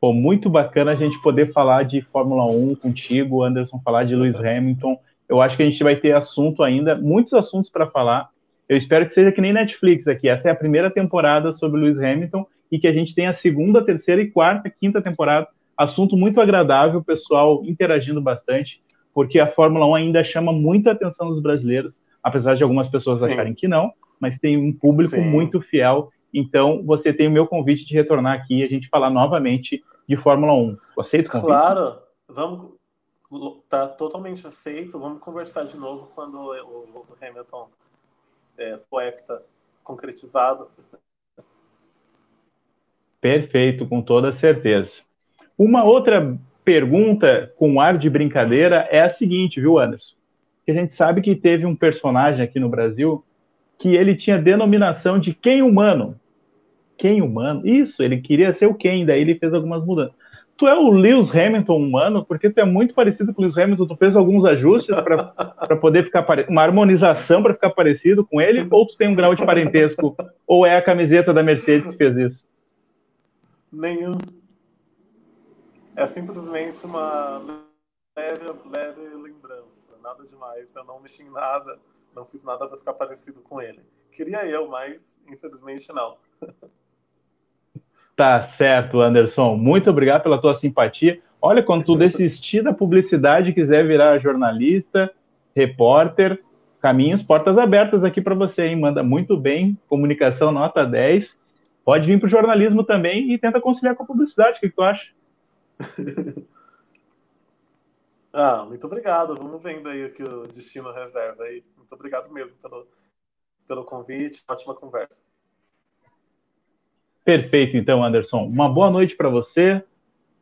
Pô, muito bacana a gente poder falar de Fórmula 1 contigo, Anderson, falar de Lewis Hamilton. Eu acho que a gente vai ter assunto ainda, muitos assuntos para falar. Eu espero que seja que nem Netflix aqui. Essa é a primeira temporada sobre Lewis Hamilton e que a gente tenha a segunda, terceira e quarta, quinta temporada Assunto muito agradável, pessoal interagindo bastante, porque a Fórmula 1 ainda chama muito a atenção dos brasileiros, apesar de algumas pessoas Sim. acharem que não, mas tem um público Sim. muito fiel. Então, você tem o meu convite de retornar aqui e a gente falar novamente de Fórmula 1. Aceita o convite? Claro, vamos. Tá totalmente aceito. Vamos conversar de novo quando o Hamilton é, for hecta concretizado. Perfeito, com toda certeza. Uma outra pergunta com ar de brincadeira é a seguinte, viu, Anderson? Que a gente sabe que teve um personagem aqui no Brasil que ele tinha denominação de quem humano. Quem humano? Isso, ele queria ser o quem, daí ele fez algumas mudanças. Tu é o Lewis Hamilton humano, porque tu é muito parecido com o Lewis Hamilton, tu fez alguns ajustes para poder ficar uma harmonização para ficar parecido com ele, ou tu tem um grau de parentesco, ou é a camiseta da Mercedes que fez isso? Nenhum é simplesmente uma leve, leve lembrança, nada demais. Eu não mexi em nada, não fiz nada para ficar parecido com ele. Queria eu, mas infelizmente não. Tá certo, Anderson. Muito obrigado pela tua simpatia. Olha, quando tu desistir da publicidade e quiser virar jornalista, repórter, caminhos, portas abertas aqui para você, hein? Manda muito bem, comunicação nota 10. Pode vir para o jornalismo também e tenta conciliar com a publicidade. O que, que tu acha? ah, muito obrigado. Vamos vendo aí o que o destino reserva aí. Muito obrigado mesmo pelo, pelo convite. Ótima conversa. Perfeito, então, Anderson. Uma boa noite para você.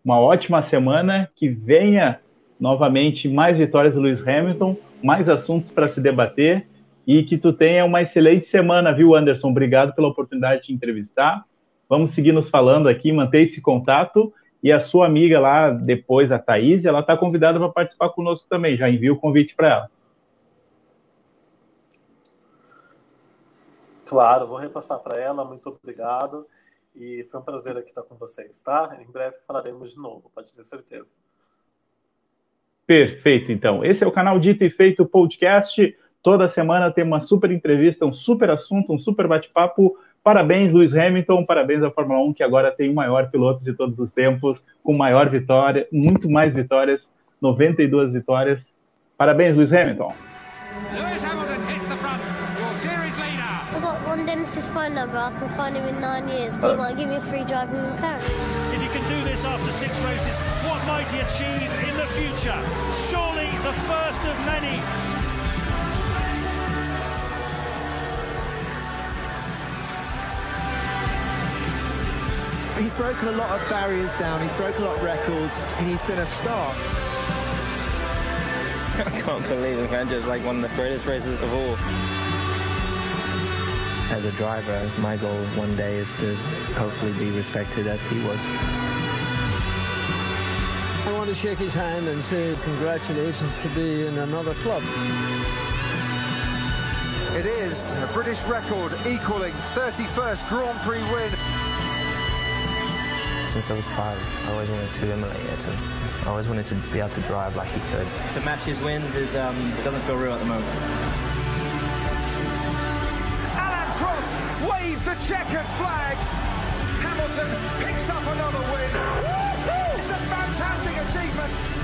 Uma ótima semana. Que venha novamente mais vitórias do Lewis Hamilton, mais assuntos para se debater e que tu tenha uma excelente semana, viu, Anderson? Obrigado pela oportunidade de te entrevistar. Vamos seguir nos falando aqui, manter esse contato e a sua amiga lá, depois, a Thaís, ela está convidada para participar conosco também. Já envio o convite para ela. Claro, vou repassar para ela. Muito obrigado. E foi um prazer aqui estar com vocês, tá? Em breve falaremos de novo, pode ter certeza. Perfeito, então. Esse é o canal Dito e Feito Podcast. Toda semana tem uma super entrevista, um super assunto, um super bate-papo Parabéns, Lewis Hamilton, parabéns à Fórmula 1, que agora tem o maior piloto de todos os tempos, com maior vitória, muito mais vitórias no 92 vitórias. Parabéns, Lewis Hamilton. Lewis Hamilton phone number. I can find him in nine years. He oh. might give me a free drive in McLaren. If you can do this after six races, what might he achieve in the future? Surely the first of many. He's broken a lot of barriers down, he's broken a lot of records, and he's been a star. I can't believe it, man. Just like one of the greatest races of all. As a driver, my goal one day is to hopefully be respected as he was. I want to shake his hand and say congratulations to be in another club. It is a British record equaling 31st Grand Prix win. Since I was five, I always wanted to emulate it. And I always wanted to be able to drive like he could. To match his wins is um, it doesn't feel real at the moment. Prost waves the checkered flag. Hamilton picks up another win. It's a fantastic achievement